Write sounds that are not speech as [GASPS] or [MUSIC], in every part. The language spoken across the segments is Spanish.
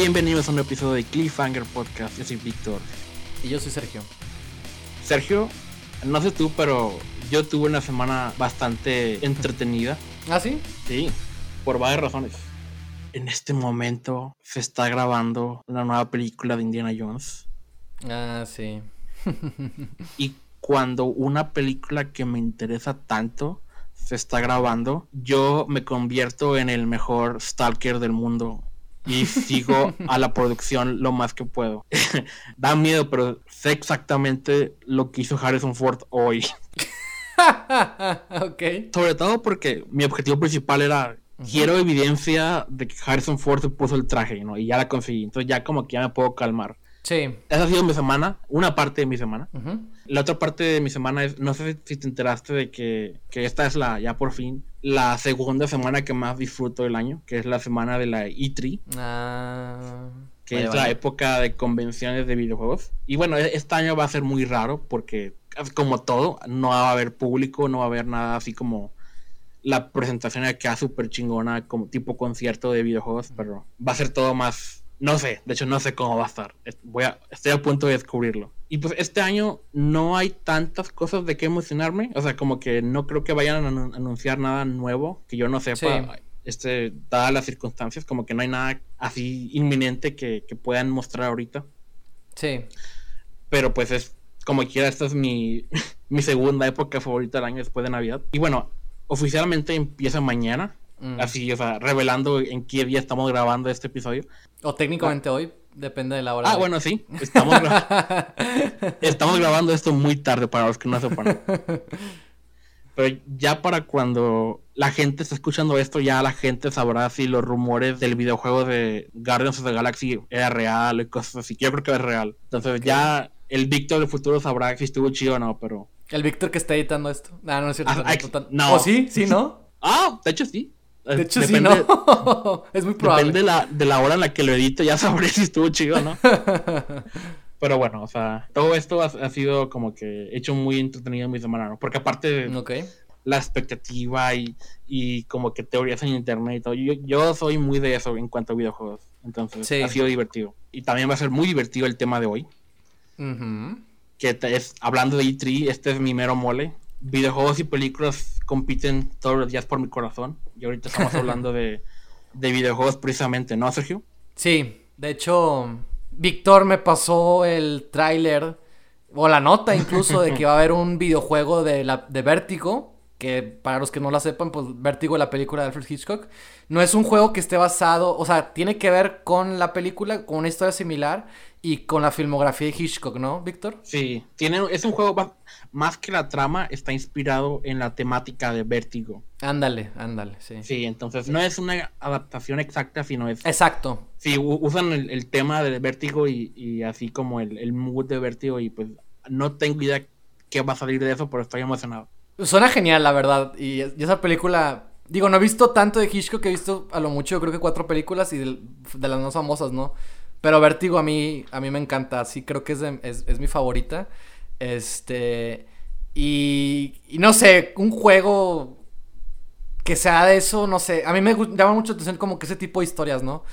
Bienvenidos a un episodio de Cliffhanger Podcast. Yo soy Víctor. Y yo soy Sergio. Sergio, no sé tú, pero yo tuve una semana bastante entretenida. ¿Ah, sí? Sí, por varias razones. En este momento se está grabando una nueva película de Indiana Jones. Ah, sí. [LAUGHS] y cuando una película que me interesa tanto se está grabando, yo me convierto en el mejor stalker del mundo y sigo a la producción lo más que puedo. [LAUGHS] da miedo, pero sé exactamente lo que hizo Harrison Ford hoy. Sobre todo porque mi objetivo principal era quiero evidencia de que Harrison Ford se puso el traje, ¿no? Y ya la conseguí. Entonces ya como que ya me puedo calmar. Sí. Esa ha sido mi semana, una parte de mi semana. La otra parte de mi semana es, no sé si te enteraste de que, que, esta es la, ya por fin, la segunda semana que más disfruto del año, que es la semana de la E3. Ah, que es la época de convenciones de videojuegos. Y bueno, e-, este año va a ser muy raro porque, como todo, no va a haber público, no va a haber nada así como la presentación que queda súper chingona, como tipo concierto de videojuegos, pero va a ser todo más no sé, de hecho no sé cómo va a estar. Voy a, estoy a punto de descubrirlo. Y pues este año no hay tantas cosas de qué emocionarme. O sea, como que no creo que vayan a anunciar nada nuevo que yo no sepa. Este, dadas las circunstancias, como que no hay nada así inminente que, puedan mostrar ahorita. Sí. Pero pues es como quiera, esta es mi, [LAUGHS] mi segunda época favorita del año después de Navidad. Y bueno, oficialmente empieza mañana. Mm. Así, o sea, revelando en qué día estamos grabando este episodio. O técnicamente hoy, depende de la hora. Ah, bueno, sí. Estamos, [LAUGHS] estamos grabando esto muy tarde para los que no sepan. [LAUGHS] Pero ya para cuando la gente está escuchando esto, ya la gente sabrá si los rumores del videojuego de Guardians of the Galaxy era real y cosas así. Yo creo que es real. Entonces ya el Víctor del futuro sabrá si estuvo chido o no, pero... El Víctor que está editando esto. Ah, no es cierto. Ah, no. ¿O sí? ¿Sí, no? Ah, de hecho sí. De hecho, sí, ¿no? [LAUGHS] es muy probable. Depende de la, de la hora en la que lo edito, ya [LAUGHS] sabré si estuvo chido no. [LAUGHS] Pero bueno, o sea, todo esto ha, sido como que hecho muy entretenido en mi semana, ¿no? Porque aparte de la expectativa y, y, como que teorías en internet y todo, yo, yo soy muy de eso en cuanto a videojuegos. Entonces, ha sido divertido. Y también va a ser muy divertido el tema de hoy. Que es, hablando de E3, este es mi mero mole videojuegos y películas compiten todos los días por mi corazón. Y ahorita estamos hablando [LAUGHS] de, videojuegos precisamente, ¿no, Sergio? Sí, de hecho, Víctor me pasó el tráiler, o la nota incluso, de que va a haber un videojuego de, la, de Vértigo. Que para los que no la sepan, pues Vértigo, la película de Alfred Hitchcock, no es un juego que esté basado, o sea, tiene que ver con la película, con una historia similar, y con la filmografía de Hitchcock, ¿no, Víctor? Sí, tiene, es un juego más, que la trama, está inspirado en la temática de Vértigo. Ándale, ándale, sí. Sí, entonces no es una adaptación exacta, sino es... Exacto. Sí, usan el, tema de Vértigo y, así como el, mood de Vértigo y pues no tengo idea qué va a salir de eso, pero estoy emocionado. Suena genial, la verdad, y, esa película... Digo, no he visto tanto de Hitchcock, he visto a lo mucho, creo que cuatro películas y de, las más famosas, ¿no? Pero Vértigo a mí, a mí me encanta, sí, creo que es, es, mi favorita. Este. Y, y, no sé, un juego que sea de eso, no sé. A mí me llama mucho atención como que ese tipo de historias, ¿no?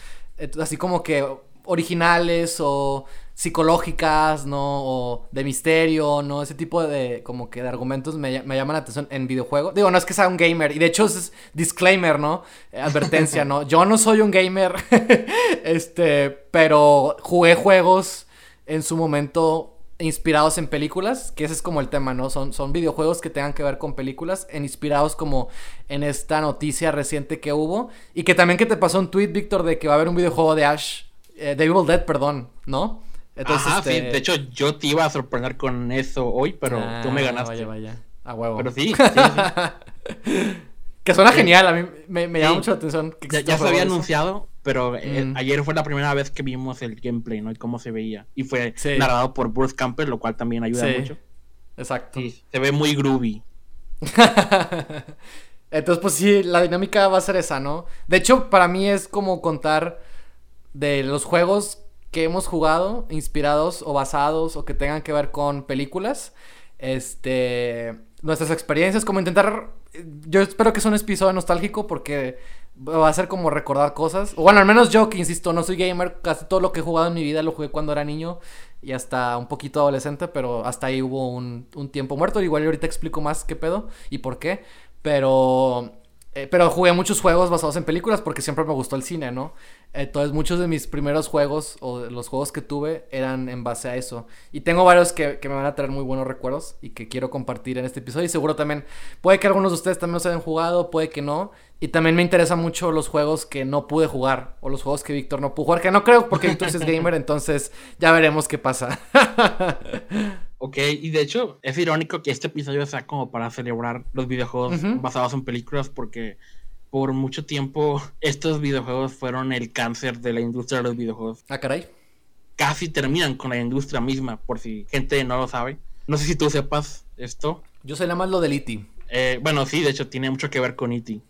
Así como que originales o psicológicas, ¿no? O de misterio, ¿no? Ese tipo de, como que de argumentos me, me llaman la atención en videojuegos. Digo, no es que sea un gamer, y de hecho es disclaimer, ¿no? Advertencia, ¿no? Yo no soy un gamer, [LAUGHS] este, pero jugué juegos en su momento inspirados en películas, que ese es como el tema, ¿no? Son, son videojuegos que tengan que ver con películas, en inspirados como en esta noticia reciente que hubo, y que también que te pasó un tweet, Víctor, de que va a haber un videojuego de Ash, eh, de Evil Dead, perdón, ¿no? Entonces, este... de hecho yo te iba a sorprender con eso hoy, pero tú me ah, ganaste. Vaya, vaya, a huevo. Pero sí, [LAUGHS] que suena genial, a mí me, llama mucho la atención. ya, se había anunciado, pero eh, mm. ayer fue la primera vez que vimos el gameplay, ¿no? Y cómo se veía. Y fue narrado por Bruce Camper, lo cual también ayuda mucho. Exacto. se ve muy groovy. [LAUGHS] Entonces, pues sí, la dinámica va a ser esa, ¿no? De hecho, para mí es como contar de los juegos que hemos jugado, inspirados o basados o que tengan que ver con películas. Este, nuestras experiencias, como intentar, yo espero que sea un episodio nostálgico porque va a ser como recordar cosas. Bueno, al menos yo que insisto, no soy gamer, casi todo lo que he jugado en mi vida lo jugué cuando era niño y hasta un poquito adolescente, pero hasta ahí hubo un, un tiempo muerto. Igual ahorita explico más qué pedo y por qué. Pero eh, pero jugué muchos juegos basados en películas porque siempre me gustó el cine, ¿no? Entonces muchos de mis primeros juegos o los juegos que tuve eran en base a eso. Y tengo varios que, me van a traer muy buenos recuerdos y que quiero compartir en este episodio. Y seguro también, puede que algunos de ustedes también los hayan jugado, puede que no. Y también me interesan mucho los juegos que no pude jugar o los juegos que Víctor no pudo jugar, que no creo porque Víctor es gamer, [LAUGHS] entonces ya veremos qué pasa. [LAUGHS] Ok, y de hecho es irónico que este episodio sea como para celebrar los videojuegos basados en películas porque por mucho tiempo [LAUGHS] estos videojuegos fueron el cáncer de la industria de los videojuegos. Ah, caray. Casi terminan con la industria misma, por si gente no lo sabe. No sé si tú sepas esto. Yo sé nada más lo del E.T. Eh, bueno, sí, de hecho tiene mucho que ver con E.T.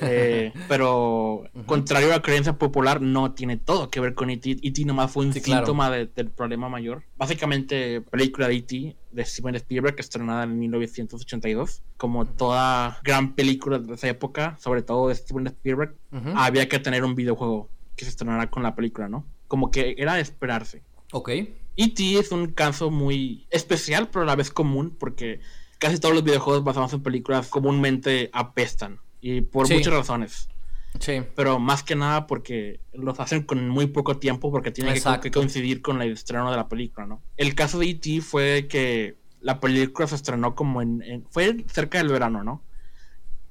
Eh, [LAUGHS] pero contrario a la creencia popular, no tiene todo que ver con E.T. E.T. nomás fue un síntoma del problema mayor. Básicamente, película de E.T. de Steven Spielberg, estrenada en 1982. Como toda gran película de esa época, sobre todo de Steven Spielberg, había que tener un videojuego que se estrenara con la película, ¿no? Como que era de esperarse. Ok. E.T. es un caso muy especial, pero a la vez común, porque casi todos los videojuegos basados en películas comúnmente apestan. Y por muchas razones. Sí. Pero más que nada porque los hacen con muy poco tiempo porque tiene que, coincidir con el estreno de la película, ¿no? El caso de E.T. fue que la película se estrenó como en, fue cerca del verano, ¿no?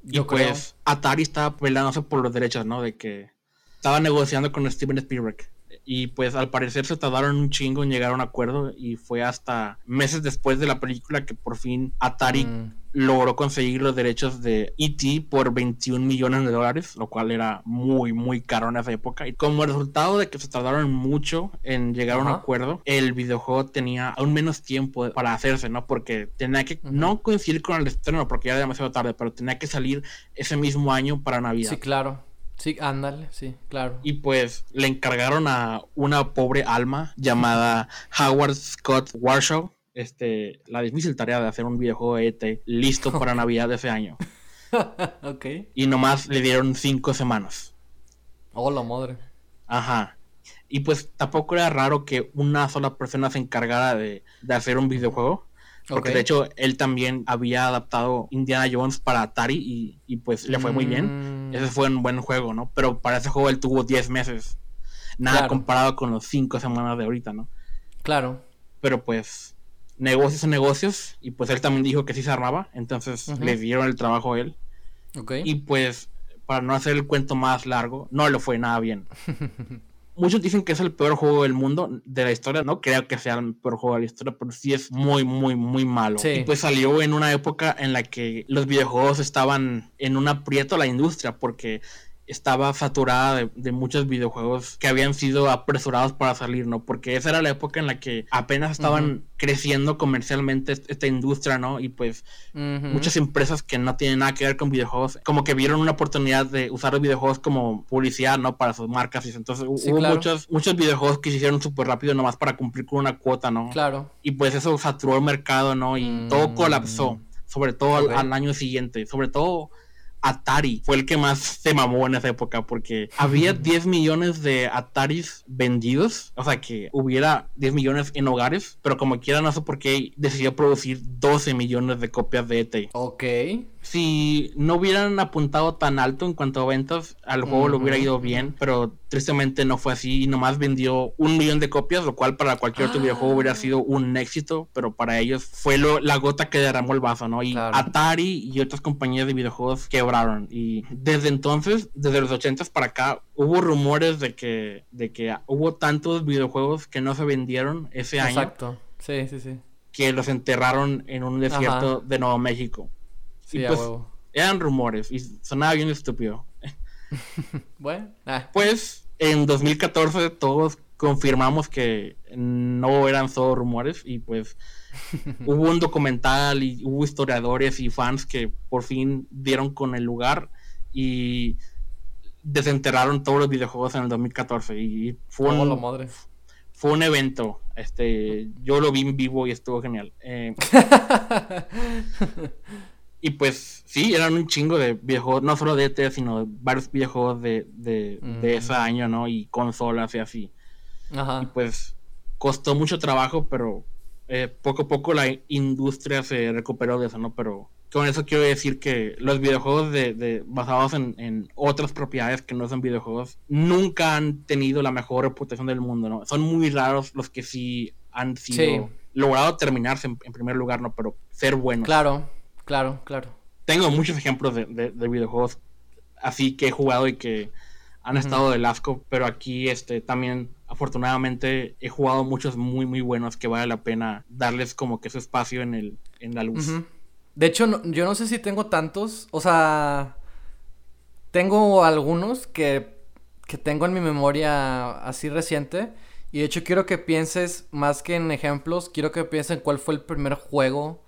Y pues Atari estaba peleándose por los derechos, ¿no? De que estaba negociando con Steven Spielberg. Y pues al parecer se tardaron un chingo en llegar a un acuerdo y fue hasta meses después de la película que por fin Atari mm. logró conseguir los derechos de E.T. por 21 millones de dólares, lo cual era muy, muy caro en esa época. Y como resultado de que se tardaron mucho en llegar a un acuerdo, el videojuego tenía aún menos tiempo para hacerse, ¿no? Porque tenía que no coincidir con el estreno porque ya era demasiado tarde, pero tenía que salir ese mismo año para Navidad. Sí, claro. Sí, ándale, sí, claro. Y pues le encargaron a una pobre alma llamada Howard Scott Warshaw este, la difícil tarea de hacer un videojuego de ET listo [LAUGHS] para Navidad de ese año. [LAUGHS] ok. Y nomás le dieron cinco semanas. Oh, la madre. Ajá. Y pues tampoco era raro que una sola persona se encargara de, de hacer un videojuego. Porque de hecho él también había adaptado Indiana Jones para Atari y, pues le fue muy bien. Mm. Ese fue un buen juego, ¿no? Pero para ese juego él tuvo 10 meses. Nada comparado con los 5 semanas de ahorita, ¿no? Claro. Pero pues negocios son negocios y pues él también dijo que sí se armaba, entonces le dieron el trabajo a él. Okay. Y pues para no hacer el cuento más largo, no le fue nada bien. [LAUGHS] muchos dicen que es el peor juego del mundo, de la historia. No creo que sea el peor juego de la historia, pero sí es muy, muy, muy malo. Y pues salió en una época en la que los videojuegos estaban en un aprieto a la industria, porque estaba saturada de, muchos videojuegos que habían sido apresurados para salir, ¿no? Porque esa era la época en la que apenas estaban creciendo comercialmente esta industria, ¿no? Y pues muchas empresas que no tienen nada que ver con videojuegos, como que vieron una oportunidad de usar los videojuegos como publicidad, ¿no? Para sus marcas. Y entonces hubo muchos, muchos videojuegos que se hicieron súper rápido nomás para cumplir con una cuota, ¿no? Claro. Y pues eso saturó el mercado, ¿no? Y todo mm. colapsó, sobre todo al año siguiente, sobre todo Atari. Fue el que más se mamó en esa época porque había 10 millones de Ataris vendidos, o sea que hubiera 10 millones en hogares, pero como quiera no sé por qué decidió producir 12 millones de copias de ET. Ok si no hubieran apuntado tan alto en cuanto a ventas, al juego lo hubiera ido bien, pero tristemente no fue así y nomás vendió un millón de copias, lo cual para cualquier otro videojuego hubiera sido un éxito, pero para ellos fue lo, la gota que derramó el vaso, ¿no? Y Atari y otras compañías de videojuegos quebraron y desde entonces, desde los 80 para acá, hubo rumores de que, de que hubo tantos videojuegos que no se vendieron ese año. Exacto, sí, sí, sí. Que los enterraron en un desierto de Nuevo México. Pues, eran rumores y sonaba bien estúpido. [LAUGHS] bueno, ah. pues en 2014 todos confirmamos que no eran solo rumores y pues [LAUGHS] hubo un documental y hubo historiadores y fans que por fin dieron con el lugar y desenterraron todos los videojuegos en el 2014 y fue un, fue un evento este yo lo vi en vivo y estuvo genial eh, [LAUGHS] Y pues sí, eran un chingo de videojuegos, no solo de ET, sino varios videojuegos de, de, de ese año, ¿no? Y consolas y así. Ajá. Y pues costó mucho trabajo, pero eh, poco a poco la industria se recuperó de eso, ¿no? Pero con eso quiero decir que los videojuegos de, de basados en, en, otras propiedades que no son videojuegos nunca han tenido la mejor reputación del mundo, ¿no? Son muy raros los que sí han sido Sí. logrado terminarse en, en primer lugar, ¿no? Pero ser buenos. Claro, claro, claro. Tengo muchos ejemplos de, de- de videojuegos así que he jugado y que han estado del asco, pero aquí este también afortunadamente he jugado muchos muy muy buenos que vale la pena darles como que su espacio en el en la luz. De hecho, no- yo no sé si tengo tantos. O sea, tengo algunos que, que tengo en mi memoria así reciente. Y de hecho quiero que pienses, más que en ejemplos, quiero que pienses en cuál fue el primer juego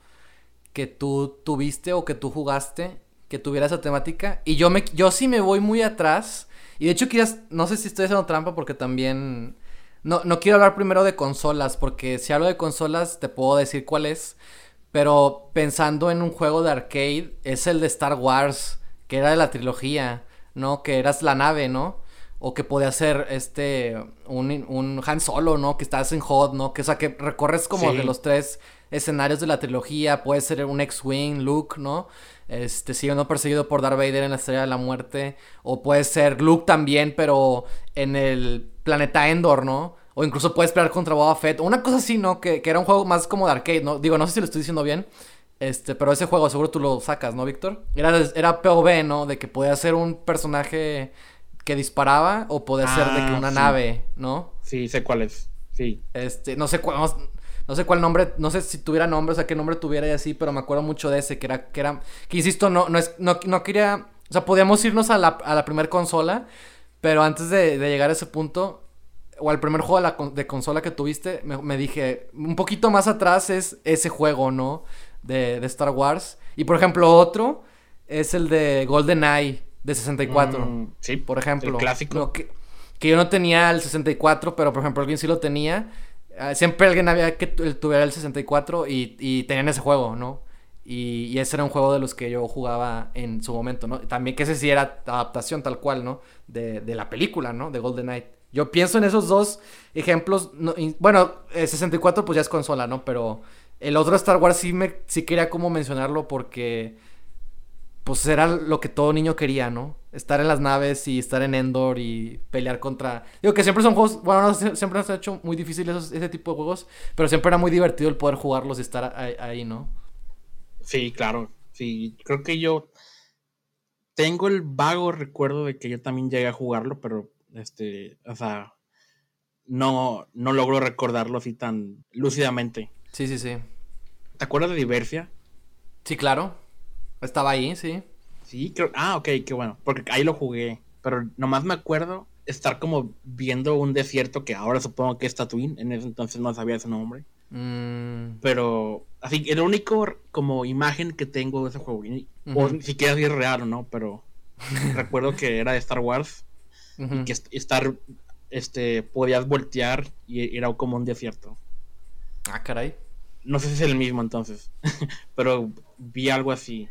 que tú tuviste o que tú jugaste que tuviera esa temática. Y yo, me, yo sí me voy muy atrás. Y de hecho quizás, no sé si estoy haciendo trampa porque también... No, no quiero hablar primero de consolas, porque si hablo de consolas te puedo decir cuál es. Pero pensando en un juego de arcade, es el de Star Wars, que era de la trilogía, ¿no? Que eras la nave, ¿no? O que podía ser este, un, un Han Solo, ¿no? Que estás en HOT, ¿no? Que, o sea, que recorres como Sí. de los tres escenarios de la trilogía. Puede ser un X-Wing, Luke, ¿no? Este, siendo perseguido por Darth Vader en la Estrella de la Muerte. O puede ser Luke también, pero en el planeta Endor, ¿no? O incluso puedes pelear contra Boba Fett. O una cosa así, ¿no? Que, que era un juego más como de arcade, ¿no? Digo, no sé si lo estoy diciendo bien. Este, pero ese juego seguro tú lo sacas, ¿no, Víctor? Era, era POV, ¿no? De que podía ser un personaje que disparaba o podía ser de que Ah, una sí. nave, ¿no? Sí, sé cuál es. Sí. Este, no sé cuál, no, no sé cuál nombre, no sé si tuviera nombre, o sea, qué nombre tuviera y así, pero me acuerdo mucho de ese, que era, que era, que insisto, no, no es, no, no quería, o sea, podíamos irnos a la, a la primer consola, pero antes de, de llegar a ese punto, o al primer juego de, la de consola que tuviste, me, me dije, un poquito más atrás es ese juego, ¿no? De, de Star Wars. Y por ejemplo, otro es el de GoldenEye de 64 Mm, sí, por ejemplo. El clásico. No, que, que yo no tenía el 64, pero por ejemplo alguien sí lo tenía. Ah, siempre alguien había que tu- tuviera el 64 y, y tenían ese juego, ¿no? Y, y ese era un juego de los que yo jugaba en su momento, ¿no? También que ese sí era adaptación tal cual, ¿no? De, de la película, ¿no? De Golden Knight. Yo pienso en esos dos ejemplos. no- bueno, el 64 pues ya es consola, ¿no? Pero el otro Star Wars sí, me, sí quería como mencionarlo porque pues era lo que todo niño quería, ¿no? Estar en las naves y estar en Endor y pelear contra... Digo que siempre son juegos, bueno, no, sie- siempre nos han hecho muy difíciles esos- ese tipo de juegos, pero siempre era muy divertido el poder jugarlos y estar ahí, ahí, ¿no? Sí, claro. Sí, creo que yo tengo el vago recuerdo de que yo también llegué a jugarlo, pero este, o sea, no, no logro recordarlo así tan lúcidamente. Sí, sí, sí. ¿Te acuerdas de Diversia? Sí, claro. Estaba ahí, sí. Sí, creo. Ah, ok, qué bueno. Porque ahí lo jugué. Pero nomás me acuerdo estar como viendo un desierto que ahora supongo que es Tatooine. En ese entonces no sabía ese nombre. Mm, Pero así, el único como imagen que tengo de ese juego. y- O ni siquiera si es real o no, pero [LAUGHS] recuerdo que era de Star Wars. Y que est- estar, este, podías voltear y era como un desierto. Ah, caray. No sé si es el mismo entonces. [LAUGHS] pero vi algo así.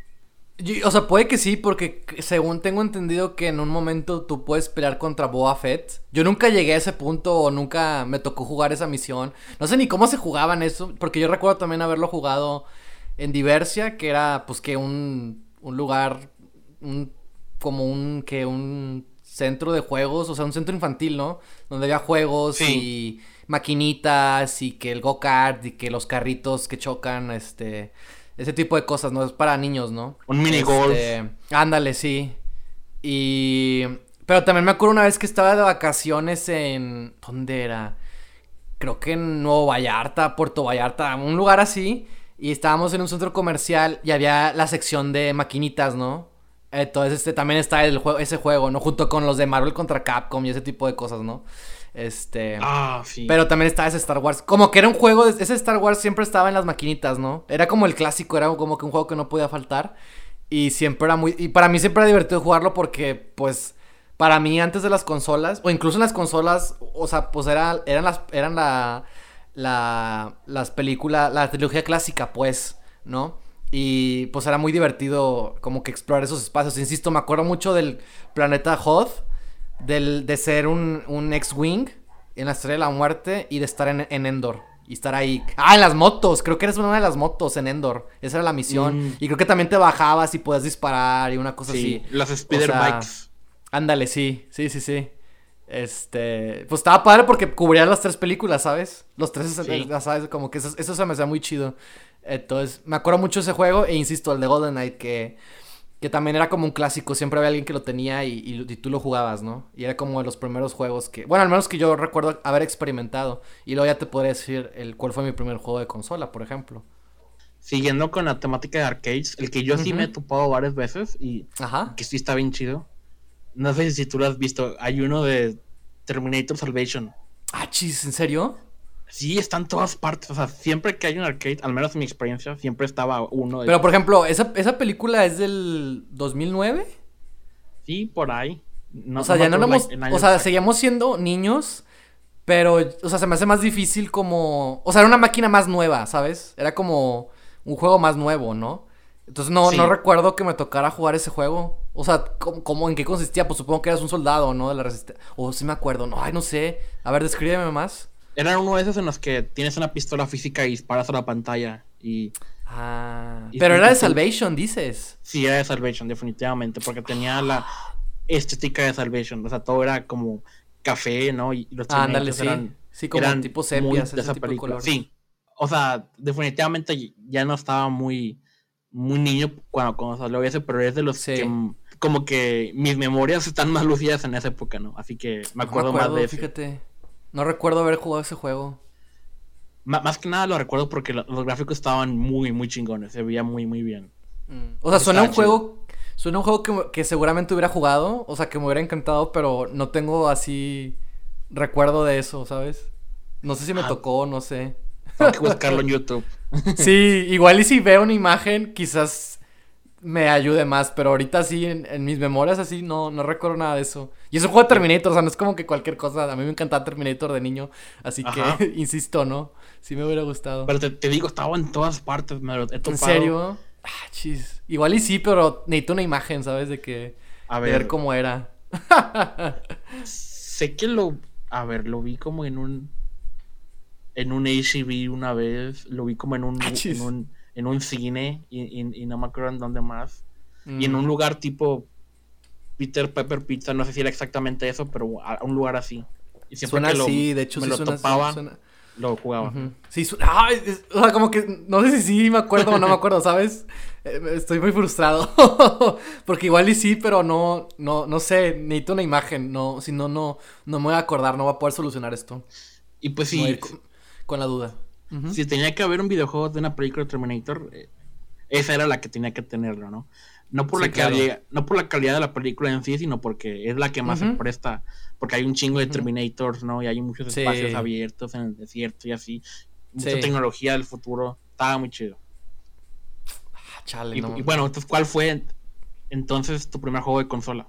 Yo- o sea, puede que sí, porque según tengo entendido que en un momento tú puedes pelear contra Boba Fett. Yo nunca llegué a ese punto o nunca me tocó jugar esa misión. No sé ni cómo se jugaban eso, porque yo recuerdo también haberlo jugado en Diversia, que era pues que un, un lugar, un, como un, que un centro de juegos, o sea, un centro infantil, ¿no? Donde había juegos Sí. y maquinitas y que el go-kart y que los carritos que chocan, este... Ese tipo de cosas, ¿no? Es para niños, ¿no? Un mini golf. Este, Ándale, sí. Y... Pero también me acuerdo una vez que estaba de vacaciones en... ¿Dónde era? Creo que en Nuevo Vallarta, Puerto Vallarta, un lugar así. Y estábamos en un centro comercial y había la sección de maquinitas, ¿no? Entonces, este, también está el juego, ese juego, ¿no? Junto con los de Marvel contra Capcom y ese tipo de cosas, ¿no? Este... Ah, sí. Pero también estaba ese Star Wars. Como que era un juego, de- ese Star Wars siempre estaba en las maquinitas, ¿no? Era como el clásico, era como que un juego que no podía faltar. Y siempre era muy... Y para mí siempre era divertido jugarlo porque, pues, para mí antes de las consolas, o incluso en las consolas, o sea, pues era, eran las... Eran la... La... Las películas... La trilogía clásica, pues, ¿no? Y pues era muy divertido como que explorar esos espacios. Insisto, me acuerdo mucho del planeta Hoth, del, de ser un, un X-Wing en la Estrella de la Muerte y de estar en, en, Endor. Y estar ahí. Ah, en las motos. Creo que eres una de las motos en Endor. Esa era la misión. Mm. Y creo que también te bajabas y podías disparar y una cosa sí, así. Las Spider o sea, Bikes. Ándale, sí. Sí, sí, sí. Este. Pues estaba padre porque cubría las tres películas, ¿sabes? Los tres, sí. ¿sabes? Como que eso, eso se me hacía muy chido. Entonces, me acuerdo mucho de ese juego. E insisto, el de Golden Knight, que, que también era como un clásico. Siempre había alguien que lo tenía y, y, y, tú lo jugabas, ¿no? Y era como de los primeros juegos que. Bueno, al menos que yo recuerdo haber experimentado. Y luego ya te podría decir el cuál fue mi primer juego de consola, por ejemplo. Siguiendo con la temática de arcades, el que yo sí uh -huh. me he topado varias veces y Ajá. que sí está bien chido. No sé si tú lo has visto. Hay uno de Terminator Salvation. Ah, chis, ¿en serio? Sí, está en todas partes. O sea, siempre que hay un arcade, al menos en mi experiencia, siempre estaba uno. De... Pero, por ejemplo, ¿esa, ¿esa película es del 2009? Sí, por ahí. No, o sea, no ya no éramos. O sea, seguíamos siendo niños. Pero, o sea, se me hace más difícil como. O sea, era una máquina más nueva, ¿sabes? Era como un juego más nuevo, ¿no? Entonces no, sí. no recuerdo que me tocara jugar ese juego. O sea, ¿cómo, ¿cómo, en qué consistía? Pues supongo que eras un soldado, ¿no? De la resistencia. O sí me acuerdo. No, ay, no sé. A ver, descríbeme más. Era uno de esos en los que tienes una pistola física y disparas a la pantalla y... Ah, y pero era de Salvation, dices. Sí, era de Salvation, definitivamente, porque tenía la estética de Salvation, o sea, todo era como café, ¿no? Y los ah, ándale, sí. eran, sí, como eran tipo sepias, de esa tipo película. Sí, o sea, definitivamente ya no estaba muy, muy niño cuando, cuando salió ese, pero es de los sí. que como que mis memorias están más lucidas en esa época, ¿no? Así que me acuerdo, no me acuerdo más de ese. Fíjate. No recuerdo haber jugado ese juego. M más que nada lo recuerdo porque lo, los gráficos estaban muy, muy chingones. Se veía muy, muy bien. Mm. O sea, suena un chido. juego. Suena un juego que, que, seguramente hubiera jugado. O sea, que me hubiera encantado, pero no tengo así recuerdo de eso, ¿sabes? No sé si me ah. tocó, no sé. Tengo que buscarlo en [LAUGHS] YouTube. sí, igual y si veo una imagen, quizás me ayude más, pero ahorita sí, en, en, mis memorias así, no, no recuerdo nada de eso. Y es un juego de Terminator, o sea, no es como que cualquier cosa. A mí me encantaba Terminator de niño, así Ajá. que, [LAUGHS] insisto, ¿no? Sí me hubiera gustado. Pero te, te, digo, estaba en todas partes, me lo he topado. ¿En serio? Ah, chis. Igual y sí, pero necesito una imagen, ¿sabes? De que... A ver. De ver cómo era. [LAUGHS] sé que lo... A ver, lo vi como en un... En un HCV una vez. Lo vi como en un... Ah, en un en un cine y, y, y, no me acuerdo en dónde más. Mm. Y en un lugar tipo Peter Pepper Pizza, no sé si era exactamente eso, pero a un lugar así. Y siempre suena que lo, así, de hecho me sí lo suena, topaba, suena... lo jugaba. Uh -huh. Sí, es... o sea, como que no sé si sí me acuerdo o no me acuerdo, ¿sabes? Eh, estoy muy frustrado. [LAUGHS] Porque igual y sí, pero no, no, no sé, necesito una imagen, no, si no, no, no me voy a acordar, no voy a poder solucionar esto. Y pues sí. Con la duda. Uh -huh. Si tenía que haber un videojuego de una película de Terminator, eh, esa era la que tenía que tenerlo, ¿no? No por, sí, la claro. calidad, no por la calidad de la película en sí, sino porque es la que más uh -huh. se presta. Porque hay un chingo de Terminators, ¿no? Y hay muchos sí. espacios abiertos en el desierto y así. Mucha sí. tecnología del futuro. Estaba muy chido. Ah, chale, y, no. y, bueno, entonces, ¿cuál fue entonces tu primer juego de consola?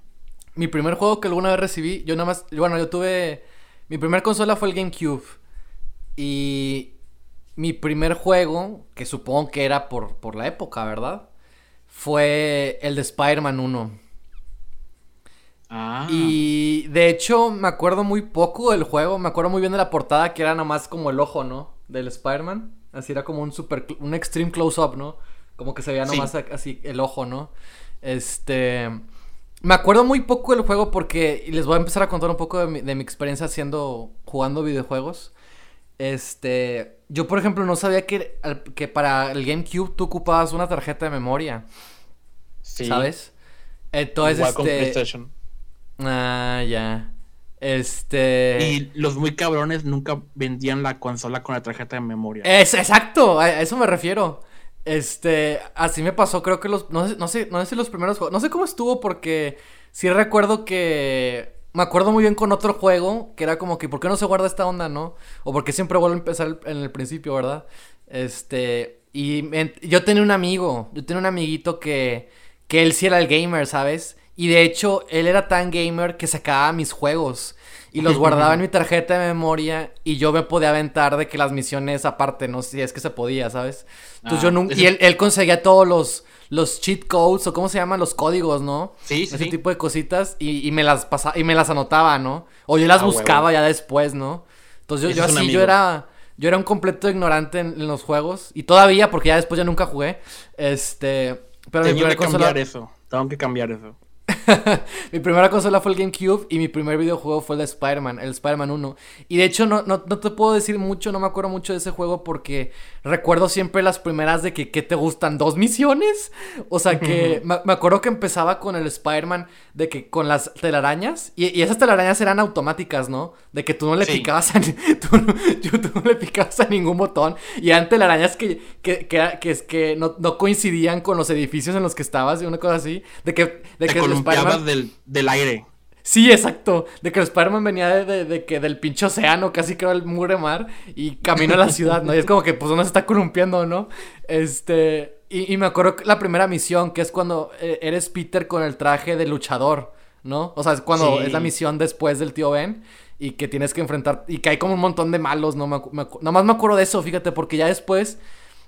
Mi primer juego que alguna vez recibí, yo nada más, bueno, yo tuve, mi primer consola fue el GameCube. Y mi primer juego, que supongo que era por, por la época, ¿verdad? Fue el de Spider-Man 1. Ah. Y de hecho me acuerdo muy poco del juego, me acuerdo muy bien de la portada que era nada más como el ojo, ¿no? Del Spider-Man. Así era como un super, un extreme close-up, ¿no? Como que se veía nomás sí. así el ojo, ¿no? Este... Me acuerdo muy poco del juego porque les voy a empezar a contar un poco de mi, de mi experiencia haciendo, jugando videojuegos. Este, yo por ejemplo no sabía que, que para el GameCube tú ocupabas una tarjeta de memoria. Sí. ¿Sabes? Entonces, Igual este... con PlayStation. Ah, ya. Este. Y los muy cabrones nunca vendían la consola con la tarjeta de memoria. Es, exacto, a eso me refiero. Este, así me pasó, creo que los. No sé, no sé, no sé si los primeros juegos. No sé cómo estuvo, porque sí recuerdo que me acuerdo muy bien con otro juego que era como que, ¿por qué no se guarda esta onda, no? O porque siempre vuelvo a empezar en el principio, ¿verdad? Este, y yo tenía un amigo, yo tenía un amiguito que, que él sí era el gamer, ¿sabes? Y de hecho, él era tan gamer que sacaba mis juegos y los guardaba en [LAUGHS] mi tarjeta de memoria y yo me podía aventar de que las misiones aparte, no si es que se podía, ¿sabes? Entonces yo ah, nunca... Y él, conseguía todos los, los cheat codes o cómo se llaman los códigos, ¿no? Sí, sí. Ese tipo de cositas y, me las pasaba y me las anotaba, ¿no? O yo las ah, buscaba ya después, ¿no? Entonces yo, así, yo era... Yo era un completo ignorante en, los juegos. Y todavía, porque ya después ya nunca jugué. Este. Pero Tengo que cambiar eso. Tengo que cambiar eso. [LAUGHS] mi primera consola fue el GameCube y mi primer videojuego fue el de Spider-Man, el Spider-Man 1. Y de hecho no, no, te puedo decir mucho, no me acuerdo mucho de ese juego porque recuerdo siempre las primeras de que, ¿qué te gustan? ¿Dos misiones? O sea que me, acuerdo que empezaba con el Spider-Man de que con las telarañas y, esas telarañas eran automáticas, ¿no? De que tú no le picabas a, [LAUGHS] tú, no le picabas a ningún botón y eran telarañas que, que, que, que, que no, no, coincidían con los edificios en los que estabas y una cosa así. De que, de que del, del aire. Sí, exacto. De que el Spider-Man venía de, que del pinche océano, casi que el mure mar, y camino a la ciudad, ¿no? Y es como que, pues, uno se está columpiando, ¿no? Este. Y, me acuerdo la primera misión, que es cuando eh, eres Peter con el traje de luchador, ¿no? O sea, es cuando es la misión después del tío Ben. Y que tienes que enfrentar. Y que hay como un montón de malos, ¿no? Me, nomás me acuerdo de eso, fíjate, porque ya después.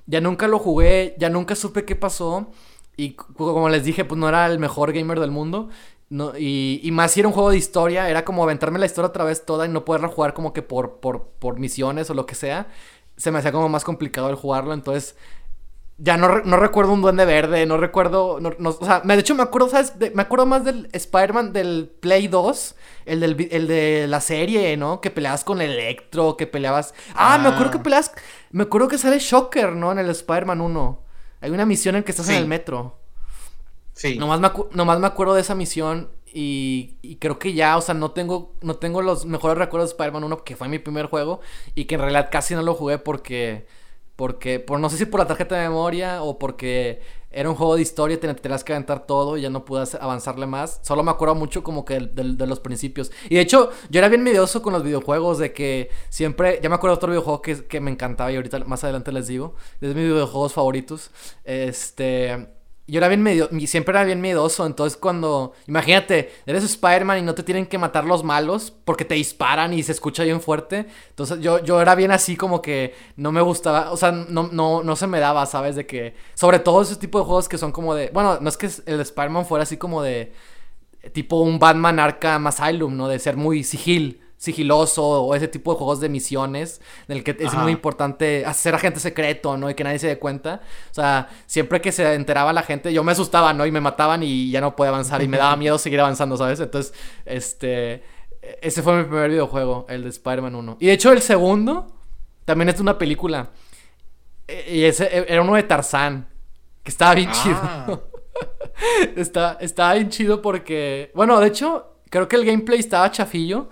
Ya nunca lo jugué, ya nunca supe qué pasó. Y como les dije, pues no era el mejor gamer del mundo. No, y, y, más si era un juego de historia, era como aventarme la historia otra vez toda y no poderla jugar como que por, por, por misiones o lo que sea. Se me hacía como más complicado el jugarlo, entonces ya no, no recuerdo un duende verde, no recuerdo, no, o sea, de hecho me acuerdo, ¿sabes? me acuerdo más del Spider-Man del Play 2, el, del, el de la serie, ¿no? Que peleabas con Electro, que peleabas... Ah, me acuerdo que ah. peleabas, me acuerdo que sale Shocker, ¿no? En el Spider-Man 1. Hay una misión en que estás en el metro. Sí. Nomás me, nomás me acuerdo de esa misión y, creo que ya, o sea, no tengo, no tengo los mejores recuerdos de Spider-Man 1, que fue mi primer juego y que en realidad casi no lo jugué porque, porque, por no sé si por la tarjeta de memoria o porque era un juego de historia te tenías que aventar todo y ya no pude avanzarle más. Solo me acuerdo mucho como que de, los principios. Y de hecho, yo era bien medioso con los videojuegos de que siempre, ya me acuerdo de otro videojuego que, que me encantaba y ahorita más adelante les digo, es de mis videojuegos favoritos. Este yo era bien medio, siempre era bien miedoso, entonces cuando, imagínate, eres Spider-Man y no te tienen que matar los malos porque te disparan y se escucha bien fuerte, entonces yo, yo era bien así como que no me gustaba, o sea, no, no, no se me daba, ¿sabes? De que, sobre todo ese tipo de juegos que son como de, bueno, no es que el Spider-Man fuera así como de, tipo un Batman Arkham Asylum, ¿no? De ser muy sigil sigiloso o ese tipo de juegos de misiones en el que es muy importante hacer agente secreto, ¿no? Y que nadie se dé cuenta. O sea, siempre que se enteraba la gente, yo me asustaba, ¿no? Y me mataban y ya no podía avanzar y me daba [LAUGHS] miedo seguir avanzando, ¿sabes? Entonces, este... Ese fue mi primer videojuego, el de Spider-Man 1. Y de hecho el segundo también es una película. E, y ese e, era uno de Tarzán, que estaba bien ah. chido. [LAUGHS] Está, estaba bien chido porque... Bueno, de hecho, creo que el gameplay estaba chafillo.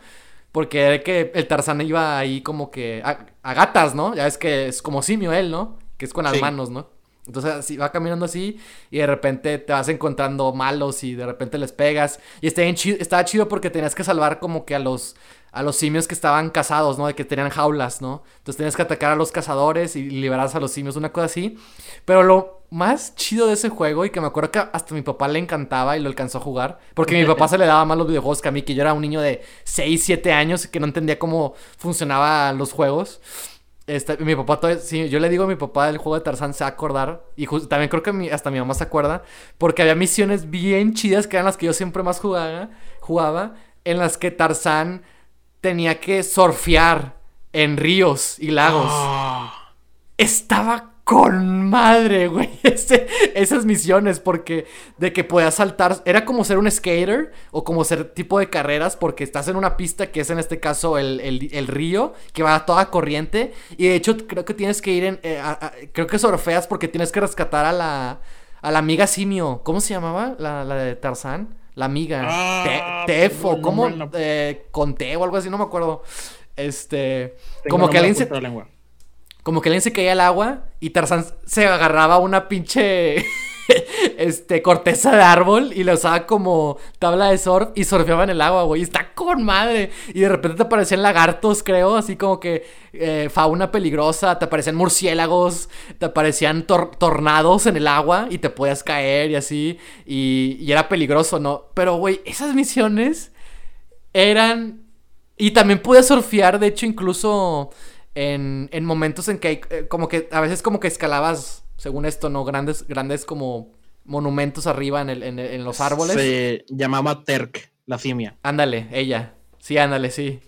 Porque era que el Tarzán iba ahí como que a, gatas, ¿no? Ya es que es como simio él, ¿no? Que es con las manos, ¿no? Entonces así va caminando así y de repente te vas encontrando malos y de repente les pegas. Y está chido, estaba chido porque tenías que salvar como que a los, a los simios que estaban cazados, ¿no? De que tenían jaulas, ¿no? Entonces tenías que atacar a los cazadores y liberar a los simios, una cosa así. Pero lo más chido de ese juego y que me acuerdo que hasta mi papá le encantaba y lo alcanzó a jugar, porque mi papá se le daba más los videojuegos que a mí, que yo era un niño de 6, 7 años y que no entendía cómo funcionaban los juegos. Este, mi papá todavía, sí, yo le digo a mi papá del juego de Tarzán se va a acordar. Y también creo que hasta mi mamá se acuerda. Porque había misiones bien chidas que eran las que yo siempre más jugaba. Jugaba. En las que Tarzán tenía que surfear en ríos y lagos. Ah. Estaba con madre, güey. [LAUGHS] esas misiones, porque de que puedas saltar, era como ser un skater o como ser tipo de carreras, porque estás en una pista que es en este caso el, río, que va a toda corriente. Y de hecho, creo que tienes que ir en. Eh, creo que surfeas porque tienes que rescatar a la, a la amiga simio. ¿Cómo se llamaba? La, de Tarzán. La amiga. Ah, Tefo, ¿cómo? Eh, Conte o algo así, no me acuerdo. Este. como que alguien se. Como que alguien se caía al agua y Tarzán se agarraba una pinche. [LAUGHS] este, corteza de árbol y la usaba como tabla de surf y surfeaba en el agua, güey. Está con madre. Y de repente te aparecían lagartos, creo, así como que eh, fauna peligrosa, te aparecían murciélagos, te aparecían tornados en el agua y te podías caer y así. Y, y era peligroso, ¿no? Pero, güey, esas misiones eran... Y también pude surfear, de hecho, incluso en, en momentos en que eh, como que a veces como que escalabas, según esto, ¿no? Grandes, grandes como monumentos arriba en, el, en, los árboles. Se llamaba Terk, la simia. Ándale, ella. Sí, ándale, sí.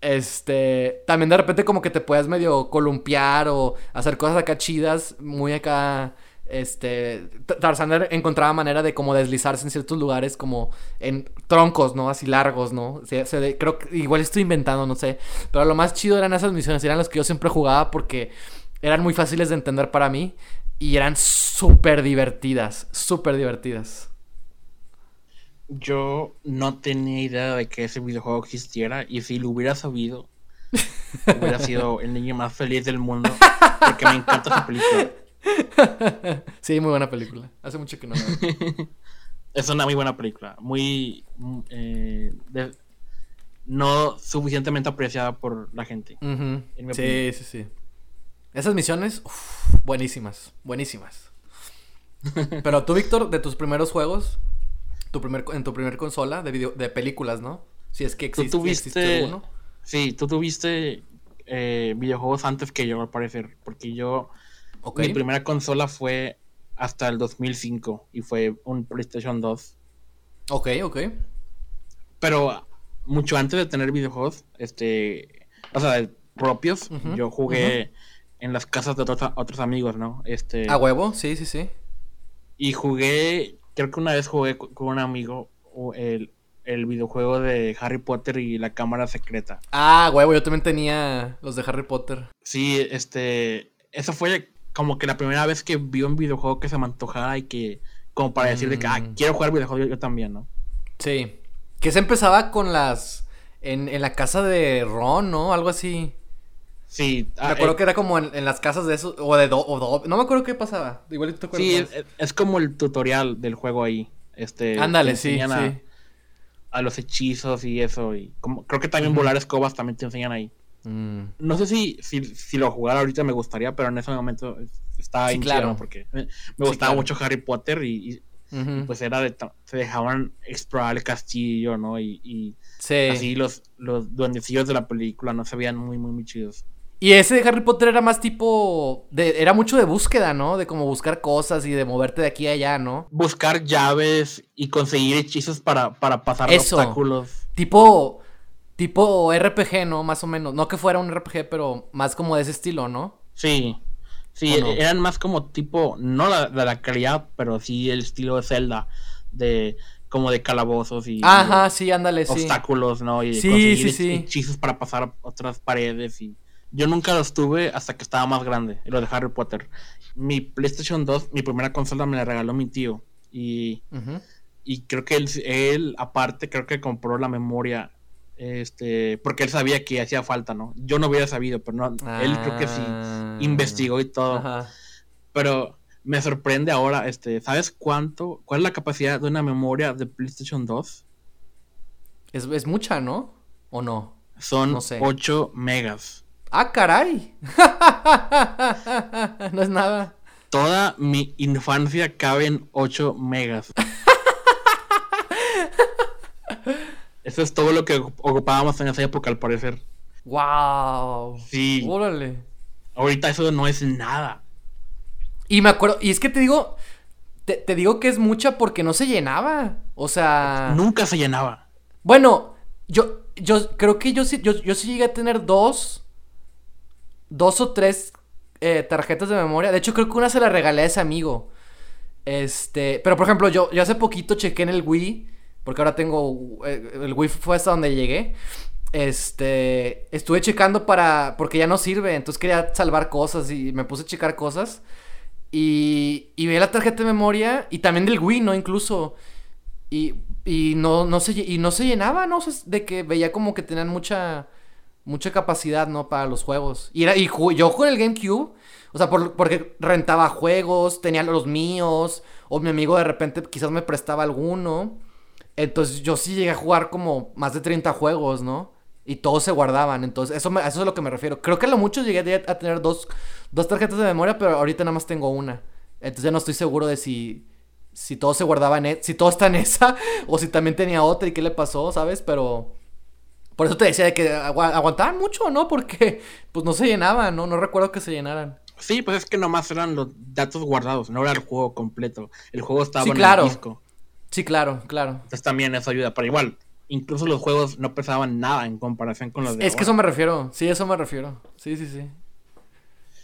Este, también de repente como que te puedas medio columpiar o hacer cosas acá chidas, muy acá este, Tarzan encontraba manera de como deslizarse en ciertos lugares como en troncos, ¿no? Así largos, ¿no? creo que igual estoy inventando, no sé. Pero lo más chido eran esas misiones, eran las que yo siempre jugaba porque eran muy fáciles de entender para mí y eran súper divertidas, súper divertidas. Yo no tenía idea de que ese videojuego existiera y si lo hubiera sabido, hubiera sido el niño más feliz del mundo porque me encanta esa película. [LAUGHS] sí, muy buena película. Hace mucho que no [LAUGHS] Es una muy buena película. Muy. Eh, no suficientemente apreciada por la gente. sí, sí, sí. Esas misiones, buenísimas. Buenísimas. [LAUGHS] Pero tú, Víctor, de tus primeros juegos, tu primer, en tu primer consola de, video, de películas, ¿no? Si es que existe, ¿Tú tuviste, uno. Sí, tú tuviste eh, videojuegos antes que yo, al parecer. Porque yo mi primera consola fue hasta el 2005 y fue un PlayStation 2. Ok, ok. Pero mucho antes de tener videojuegos, este, o sea, propios, yo jugué en las casas de otros, amigos, ¿no? Este. A huevo, sí, sí, sí. Y jugué, creo que una vez jugué con un amigo el, el videojuego de Harry Potter y la cámara secreta. Ah, huevo, yo también tenía los de Harry Potter. Sí, este, eso fue como que la primera vez que vi un videojuego que se me antojara y que, como para decir de que, ah, mm. quiero jugar videojuegos yo, también, ¿no? Sí. Que se empezaba con las, en, en la casa de Ron, ¿no? Algo así. Sí. Me ah, acuerdo eh, que era como en, las casas de eso, o de Do, o no me acuerdo qué pasaba. Igual te acuerdas. Sí, es, como el tutorial del juego ahí. Este. Ándale, sí, sí. A, los hechizos y eso. Y como, creo que también volar escobas también te enseñan ahí. Mm. No sé si, si, lo jugara ahorita me gustaría, pero en ese momento estaba sí, claro. porque me, gustaba mucho Harry Potter y, pues era de se dejaban explorar el castillo, ¿no? Y, así los, los duendecillos de la película no se veían muy, muy, muy chidos. Y ese de Harry Potter era más tipo. De, era mucho de búsqueda, ¿no? De como buscar cosas y de moverte de aquí a allá, ¿no? Buscar llaves y conseguir hechizos para, para pasar obstáculos. Tipo. Tipo RPG, ¿no? Más o menos. No que fuera un RPG, pero más como de ese estilo, ¿no? Sí. Sí, eran más como tipo, no la, de la calidad, pero sí el estilo de Zelda, de como de calabozos y Ajá, sí, ándale, obstáculos, ¿no? Y sí, sí, sí. hechizos para pasar otras paredes y yo nunca los tuve hasta que estaba más grande, lo de Harry Potter. Mi PlayStation 2, mi primera consola me la regaló mi tío y y creo que él, él aparte creo que compró la memoria este, porque él sabía que hacía falta, ¿no? Yo no hubiera sabido, pero no, él creo que sí ah. investigó y todo. Pero me sorprende ahora, este, ¿sabes cuánto? ¿Cuál es la capacidad de una memoria de PlayStation 2? Es, mucha, ¿no? ¿O no? Son 8 megas. ¡Ah, caray! [LAUGHS] no es nada. Toda mi infancia cabe en 8 megas. [LAUGHS] Eso es todo lo que ocupábamos en esa época, al parecer. ¡Wow! Sí. Órale. Ahorita eso no es nada. Y me acuerdo, y es que te digo, te, digo que es mucha porque no se llenaba. O sea. Nunca se llenaba. Bueno, yo, yo creo que yo sí, yo, yo sí llegué a tener dos. Dos o tres eh, tarjetas de memoria. De hecho, creo que una se la regalé a ese amigo. Este. Pero por ejemplo, yo, yo hace poquito chequé en el Wii porque ahora tengo. Eh, el Wi-Fi fue hasta donde llegué. Este. Estuve checando para. Porque ya no sirve. Entonces quería salvar cosas y me puse a checar cosas. Y. Y vi la tarjeta de memoria. Y también del Wii, ¿no? Incluso. Y. Y no, no se, y no se llenaba, ¿no? De que veía como que tenían mucha. Mucha capacidad, ¿no? Para los juegos. Y, era, y yo con el GameCube. O sea, porque rentaba juegos, tenía los míos o mi amigo de repente quizás me prestaba alguno. Entonces yo sí llegué a jugar como más de 30 juegos, ¿no? Y todos se guardaban, entonces eso, eso es a lo que me refiero. Creo que a lo mucho llegué a tener dos, dos tarjetas de memoria, pero ahorita nada más tengo una. Entonces ya no estoy seguro de si, si todo se guardaba en, e, si todo está en esa, [LAUGHS] o si también tenía otra y qué le pasó, ¿sabes? Pero... Por eso te decía de que aguantaban mucho, ¿no? Porque pues no se llenaban, ¿no? No recuerdo que se llenaran. Sí, pues es que nomás eran los datos guardados, no era el juego completo. El juego estaba en el disco. Sí, claro, claro. Entonces también eso ayuda, pero igual, incluso los juegos no pesaban nada en comparación con los de Es que eso me refiero, sí, eso me refiero. Sí, sí, sí.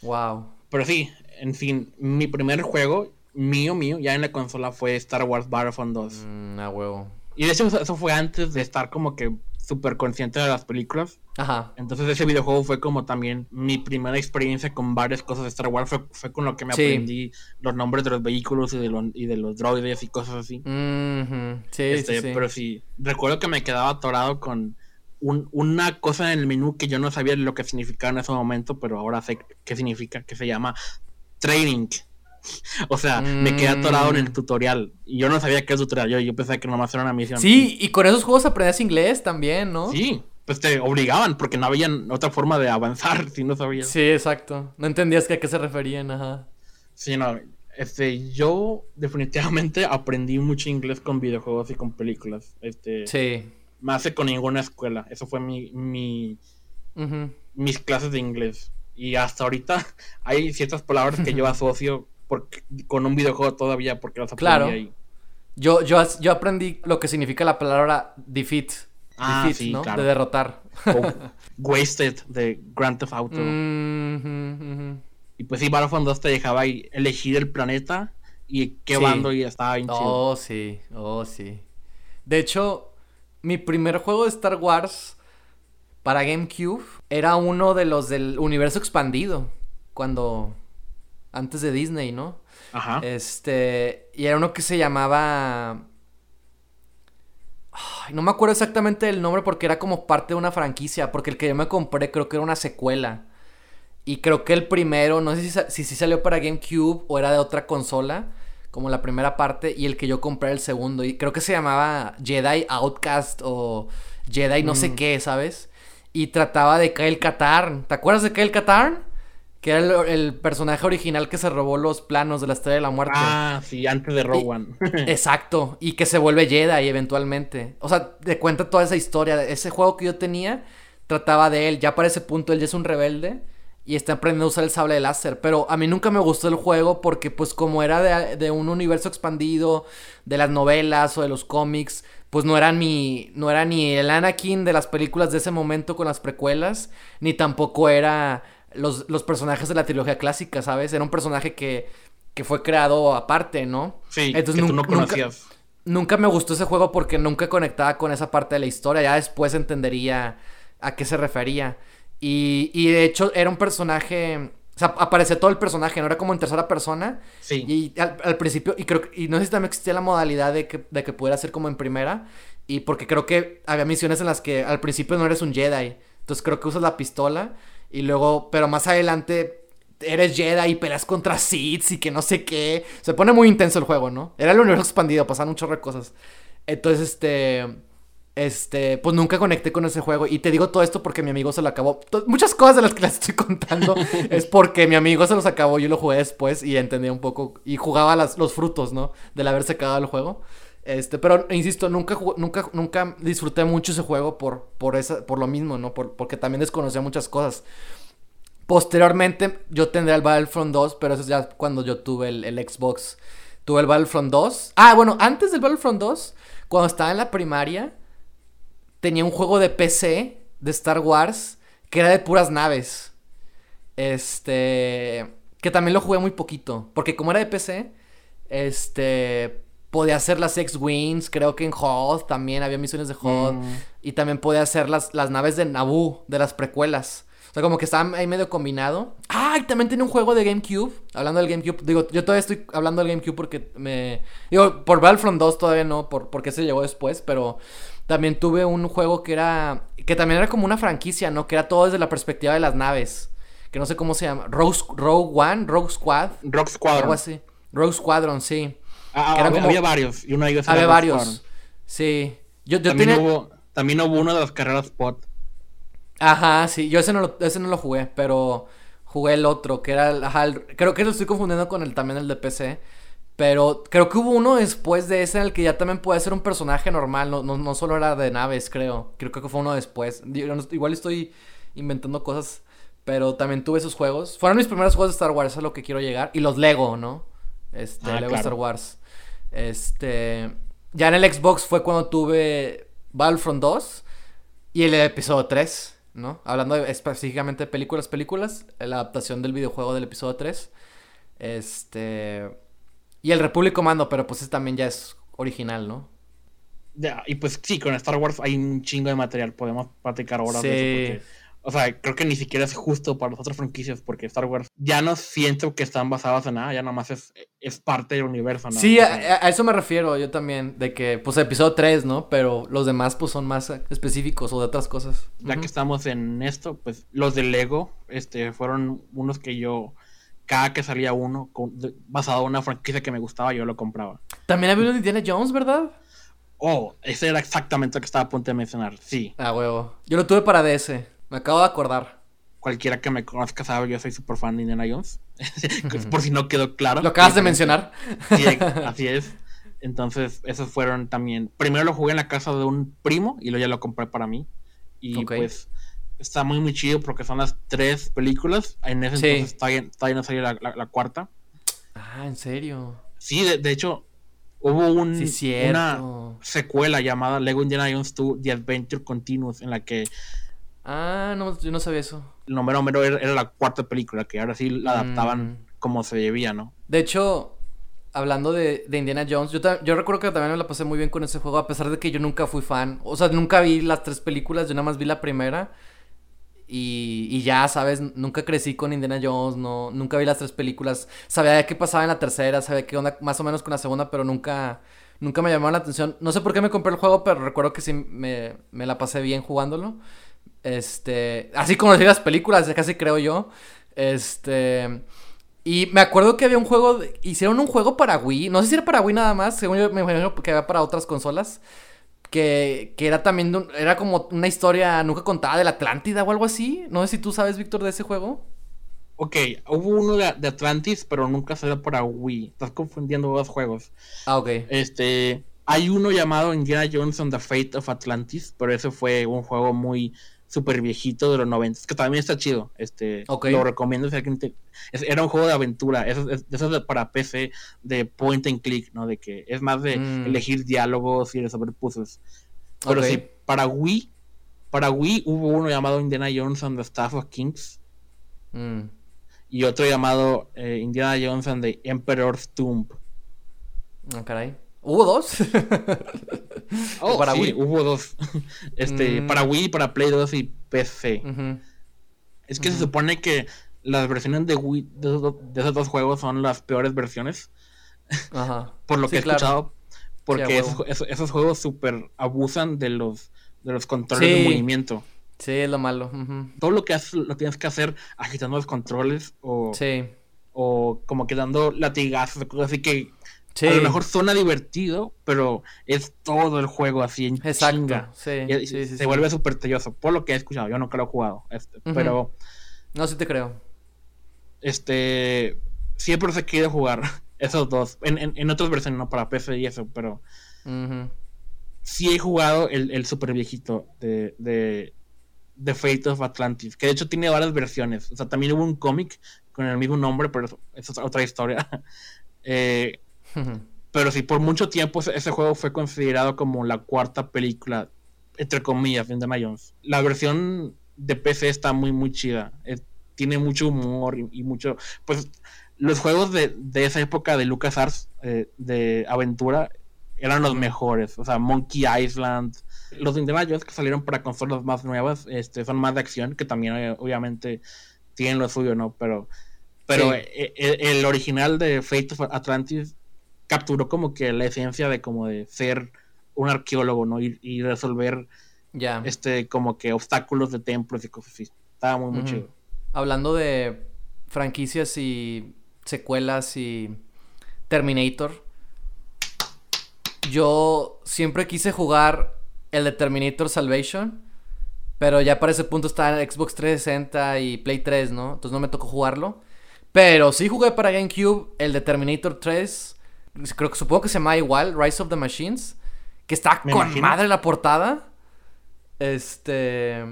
Wow. Pero sí, en fin, mi primer juego, mío, mío, ya en la consola fue Star Wars Battlefront 2. Mm, a huevo. Y de hecho eso fue antes de estar como que súper consciente de las películas. Ajá. Entonces ese videojuego fue como también mi primera experiencia con varias cosas de Star Wars. Fue, con lo que me aprendí los nombres de los vehículos y de, los, y de los droides y cosas así. sí, este, sí, Pero sí, recuerdo que me quedaba atorado con una cosa en el menú que yo no sabía lo que significaba en ese momento, pero ahora sé qué significa, que se llama Training. [LAUGHS] O sea, me quedé atorado en el mm. tutorial. Y yo no sabía qué es tutorial. Yo, yo pensé que nomás era una misión. Sí, y con esos juegos aprendías inglés también, ¿no? Sí, pues te obligaban porque no había otra forma de avanzar [LAUGHS] si no sabías. Sí, exacto. No entendías que a qué se referían, ajá. Sí, no. Este, yo definitivamente aprendí mucho inglés con videojuegos y con películas. Este, sí. Más que con ninguna escuela. Eso fue mi, mi mis clases de inglés. Y hasta ahorita [LAUGHS] hay ciertas palabras que yo asocio porque, con un videojuego todavía porque las aprendí claro. ahí. Yo, yo, yo aprendí lo que significa la palabra defeat. Ah, defeat, sí, ¿no? Claro. De derrotar. [LAUGHS] wasted de Grand Theft Auto. Y pues sí, Battlefront 2 te dejaba ahí elegir el planeta y qué bando y estaba bien Oh, sí, oh, sí. De hecho, mi primer juego de Star Wars para GameCube era uno de los del universo expandido. Cuando antes de Disney, ¿no? Ajá. Este, y era uno que se llamaba... no me acuerdo exactamente el nombre porque era como parte de una franquicia, porque el que yo me compré creo que era una secuela. Y creo que el primero, no sé si, si, salió para GameCube o era de otra consola, como la primera parte, y el que yo compré el segundo. Y creo que se llamaba Jedi Outcast o Jedi no sé mm. qué, ¿sabes? Y trataba de Kyle Katarn. ¿Te acuerdas de Kyle Katarn? Que era el, personaje original que se robó los planos de la Estrella de la Muerte. Ah, sí, antes de Rowan. [LAUGHS] exacto. Y que se vuelve Jedi eventualmente. O sea, te cuenta toda esa historia. Ese juego que yo tenía trataba de él. Ya para ese punto él ya es un rebelde. Y está aprendiendo a usar el sable de láser. Pero a mí nunca me gustó el juego porque pues como era de, de un universo expandido, de las novelas o de los cómics, pues no era mi. No era ni el Anakin de las películas de ese momento con las precuelas. Ni tampoco era los, personajes de la trilogía clásica, ¿sabes? Era un personaje que, que fue creado aparte, ¿no? Sí, Entonces, que tú no conocías. Nunca, me gustó ese juego porque nunca conectaba con esa parte de la historia. Ya después entendería a qué se refería. Y, y de hecho era un personaje... O sea, aparecía todo el personaje, no era como en tercera persona. Sí. Y al, principio, y creo y no sé si también existía la modalidad de que, de que pudiera ser como en primera. Y porque creo que había misiones en las que al principio no eres un Jedi. Entonces creo que usas la pistola. Y luego, pero más adelante eres Jedi y peleas contra Sith y que no sé qué. Se pone muy intenso el juego, ¿no? Era el universo expandido, pasaron un chorro de cosas. Entonces, este. Este, pues nunca conecté con ese juego. Y te digo todo esto porque mi amigo se lo acabó. Muchas cosas de las que les estoy contando [LAUGHS] es porque mi amigo se los acabó. Yo lo jugué después y entendía un poco. Y jugaba las, los frutos, ¿no? Del haberse acabado el juego. Este, pero insisto, nunca, nunca, nunca disfruté mucho ese juego por, por, esa, por lo mismo, ¿no? Por, porque también desconocía muchas cosas. Posteriormente, yo tendré el Battlefront 2, pero eso es ya cuando yo tuve el, el, Xbox. Tuve el Battlefront 2. Ah, bueno, antes del Battlefront 2, cuando estaba en la primaria, tenía un juego de PC de Star Wars que era de puras naves. Este. Que también lo jugué muy poquito. Porque como era de PC, este podía hacer las X-Wings, creo que en HOD también había misiones de HOD. Mm. Y también podía hacer las, las naves de Naboo, de las precuelas. O sea, como que estaba ahí medio combinado. Ah, y también tiene un juego de GameCube. Hablando del GameCube. Digo, yo todavía estoy hablando del GameCube porque me... Digo, por Battlefront 2 todavía no, por, porque se llegó después, pero... También tuve un juego que era... Que también era como una franquicia, ¿no? Que era todo desde la perspectiva de las naves. Que no sé cómo se llama. Rogue, Rogue One, Rogue Squad. Rogue Squadron. Algo así. Rogue Squadron, sí. Ah, había, había, varios. Y uno de ellos había varios. Sí. Yo, yo también, hubo, también hubo uno de las carreras spot. Ajá, sí. Yo ese no lo, ese no lo jugué, pero jugué el otro, que era el, ajá, creo que lo estoy confundiendo con el también el de PC. Pero creo que hubo uno después de ese en el que ya también puede ser un personaje normal, no, no, no solo era de naves, creo. Creo que fue uno después. Igual estoy inventando cosas, pero también tuve esos juegos. Fueron mis primeros juegos de Star Wars, eso es a lo que quiero llegar. Y los Lego, ¿no? Este, ah, Lego Star Wars. Este, ya en el Xbox fue cuando tuve Battlefront 2 y el episodio 3. ¿no? Hablando específicamente de películas, películas, la adaptación del videojuego del episodio 3. Este. Y el Republic Commando, pero pues también ya es original, ¿no? Ya, y pues sí, con Star Wars hay un chingo de material, podemos platicar ahora de eso o sea, creo que ni siquiera es justo para las otras franquicias porque Star Wars ya no siento que están basadas en nada, ya nomás es, es parte del universo, ¿no? Sí, a, eso me refiero yo también, de que, pues, episodio 3, ¿no? Pero los demás, pues, son más específicos o de otras cosas. Ya que estamos en esto, pues, los de Lego, este, fueron unos que yo, cada que salía uno, basado en una franquicia que me gustaba, yo lo compraba. También había uno de Indiana Jones, ¿verdad? Oh, ese era exactamente lo que estaba a punto de mencionar, sí. Ah, huevo. Yo lo tuve para DS. Me acabo de acordar. Cualquiera que me conozca sabe, yo soy súper fan de Indiana Jones. [LAUGHS] Por si no quedó claro. Lo acabas de mencionar. Sí, [LAUGHS] así es. Entonces, esos fueron también. Primero lo jugué en la casa de un primo y luego ya lo compré para mí. Y pues está muy, muy chido porque son las tres películas. En ese entonces todavía, no salió la, cuarta. Ah, ¿en serio? Sí, de, hecho, hubo un, una secuela llamada Lego Indiana Jones 2 The Adventure Continuous en la que Ah, no, yo no sabía eso. El número número era, la cuarta película, que ahora sí la adaptaban mm. como se debía, ¿no? De hecho, hablando de, Indiana Jones, yo, yo recuerdo que también me la pasé muy bien con ese juego, a pesar de que yo nunca fui fan. O sea, nunca vi las tres películas, yo nada más vi la primera. Y, y, ya, ¿sabes? Nunca crecí con Indiana Jones, no, nunca vi las tres películas. Sabía qué pasaba en la tercera, sabía qué onda más o menos con la segunda, pero nunca, nunca me llamó la atención. No sé por qué me compré el juego, pero recuerdo que sí me, me la pasé bien jugándolo. Este, así como las películas, casi creo yo. Este, y me acuerdo que había un juego, hicieron un juego para Wii, no sé si era para Wii nada más, según yo me imagino que había para otras consolas. Que, que era también, era como una historia nunca contada de la Atlántida o algo así. No sé si tú sabes, Víctor, de ese juego. Ok, hubo uno de, Atlantis, pero nunca salió para Wii. Estás confundiendo dos juegos. Ah, ok. Este, hay uno llamado Indiana Jones on the Fate of Atlantis, pero ese fue un juego muy súper viejito de los 90, que también está chido. Este, Lo recomiendo si alguien era un juego de aventura, eso, es, eso para PC de point and click, ¿no? De que es más de mm. elegir diálogos y resolver puzzles. Pero sí, para Wii, para Wii hubo uno llamado Indiana Jones and the Staff of Kings. Mm. Y otro llamado eh, Indiana Jones and the Emperor's Tomb. Ah, caray. ¿Hubo dos? [LAUGHS] oh, para sí, hubo dos. [LAUGHS] Este, mm. para Wii, para Play 2 y PC. Es que se supone que las versiones de Wii de esos, dos juegos son las peores versiones. Ajá. [LAUGHS] Por lo que he escuchado. Porque esos, juegos super abusan de los, de los controles de movimiento. Sí, es lo malo. Todo lo que haces lo tienes que hacer agitando los controles o, o como que dando latigazos, así que a lo mejor suena divertido, pero es todo el juego así en Exacto. Sí, se vuelve súper telloso, por lo que he escuchado. Yo nunca lo he jugado. Este, pero. No, sí te creo. Este. Siempre se quiere jugar [LAUGHS] esos dos. En, otras versiones, no para PC y eso, pero. Sí he jugado el, el super viejito de, de, de Fate of Atlantis, que de hecho tiene varias versiones. O sea, también hubo un cómic con el mismo nombre, pero eso, eso es otra historia. [LAUGHS] eh, pero sí, por mucho tiempo ese juego fue considerado como la cuarta película, entre comillas, de Indiana Jones. La versión de PC está muy, muy chida. tiene mucho humor y, mucho. Pues los juegos de, esa época de LucasArts, eh, de aventura, eran los mejores. O sea, Monkey Island. Los de Indiana Jones que salieron para consolas más nuevas este, son más de acción, que también eh, obviamente tienen lo suyo, ¿no? Pero, pero eh, el, original de Fate of Atlantis capturó como que la esencia de como de ser un arqueólogo, ¿no? Y, resolver ya este como que obstáculos de templos y cosas así. Estaba muy, muy chido. Hablando de franquicias y secuelas y Terminator, yo siempre quise jugar el de Terminator Salvation. Pero ya para ese punto estaba en Xbox 360 y Play 3, ¿no? Entonces no me tocó jugarlo. Pero sí jugué para GameCube el de Terminator 3. Creo que supongo que se llama igual, Rise of the Machines. Que está con madre la portada. Este.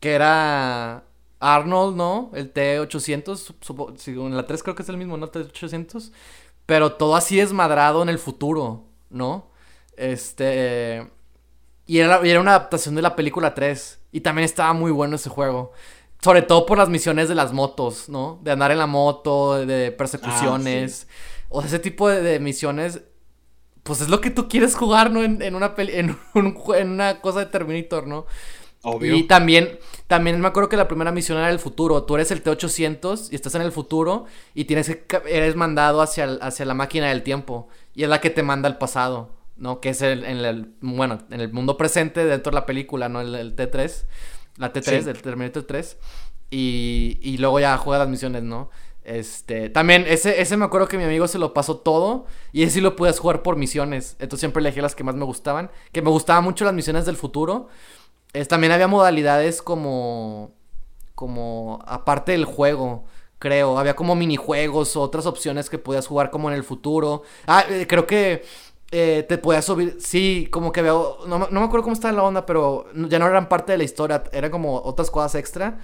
Que era Arnold, ¿no? El T800. En la 3 creo que es el mismo, ¿no? T800. Pero todo así desmadrado en el futuro, ¿no? Este. Y era, y era una adaptación de la película 3. Y también estaba muy bueno ese juego. Sobre todo por las misiones de las motos, ¿no? De andar en la moto, de persecuciones. Ah, o sea, ese tipo de, misiones. Pues es lo que tú quieres jugar, ¿no? En, una [LAUGHS] en, en una cosa de Terminator, ¿no? Obvio. Y también, también me acuerdo que la primera misión era el futuro. Tú eres el T-800 y estás en el futuro y tienes que, eres mandado hacia, hacia la máquina del tiempo. Y es la que te manda al pasado, ¿no? Que es el, en el, bueno, en el mundo presente dentro de la película, ¿no? El, T3, la T3, del Terminator 3. Y, y luego ya juega las misiones, ¿no? Este, también, ese, ese me acuerdo que mi amigo se lo pasó todo y ese sí lo puedes jugar por misiones. Entonces siempre elegí las que más me gustaban. Que me gustaban mucho las misiones del futuro también había modalidades como. como. aparte del juego. Creo. Había como minijuegos o otras opciones que podías jugar como en el futuro. Ah, eh, creo que. Eh, te podías subir. Sí, como que veo. No, me acuerdo cómo estaba la onda, pero ya no eran parte de la historia. Eran como otras cosas extra.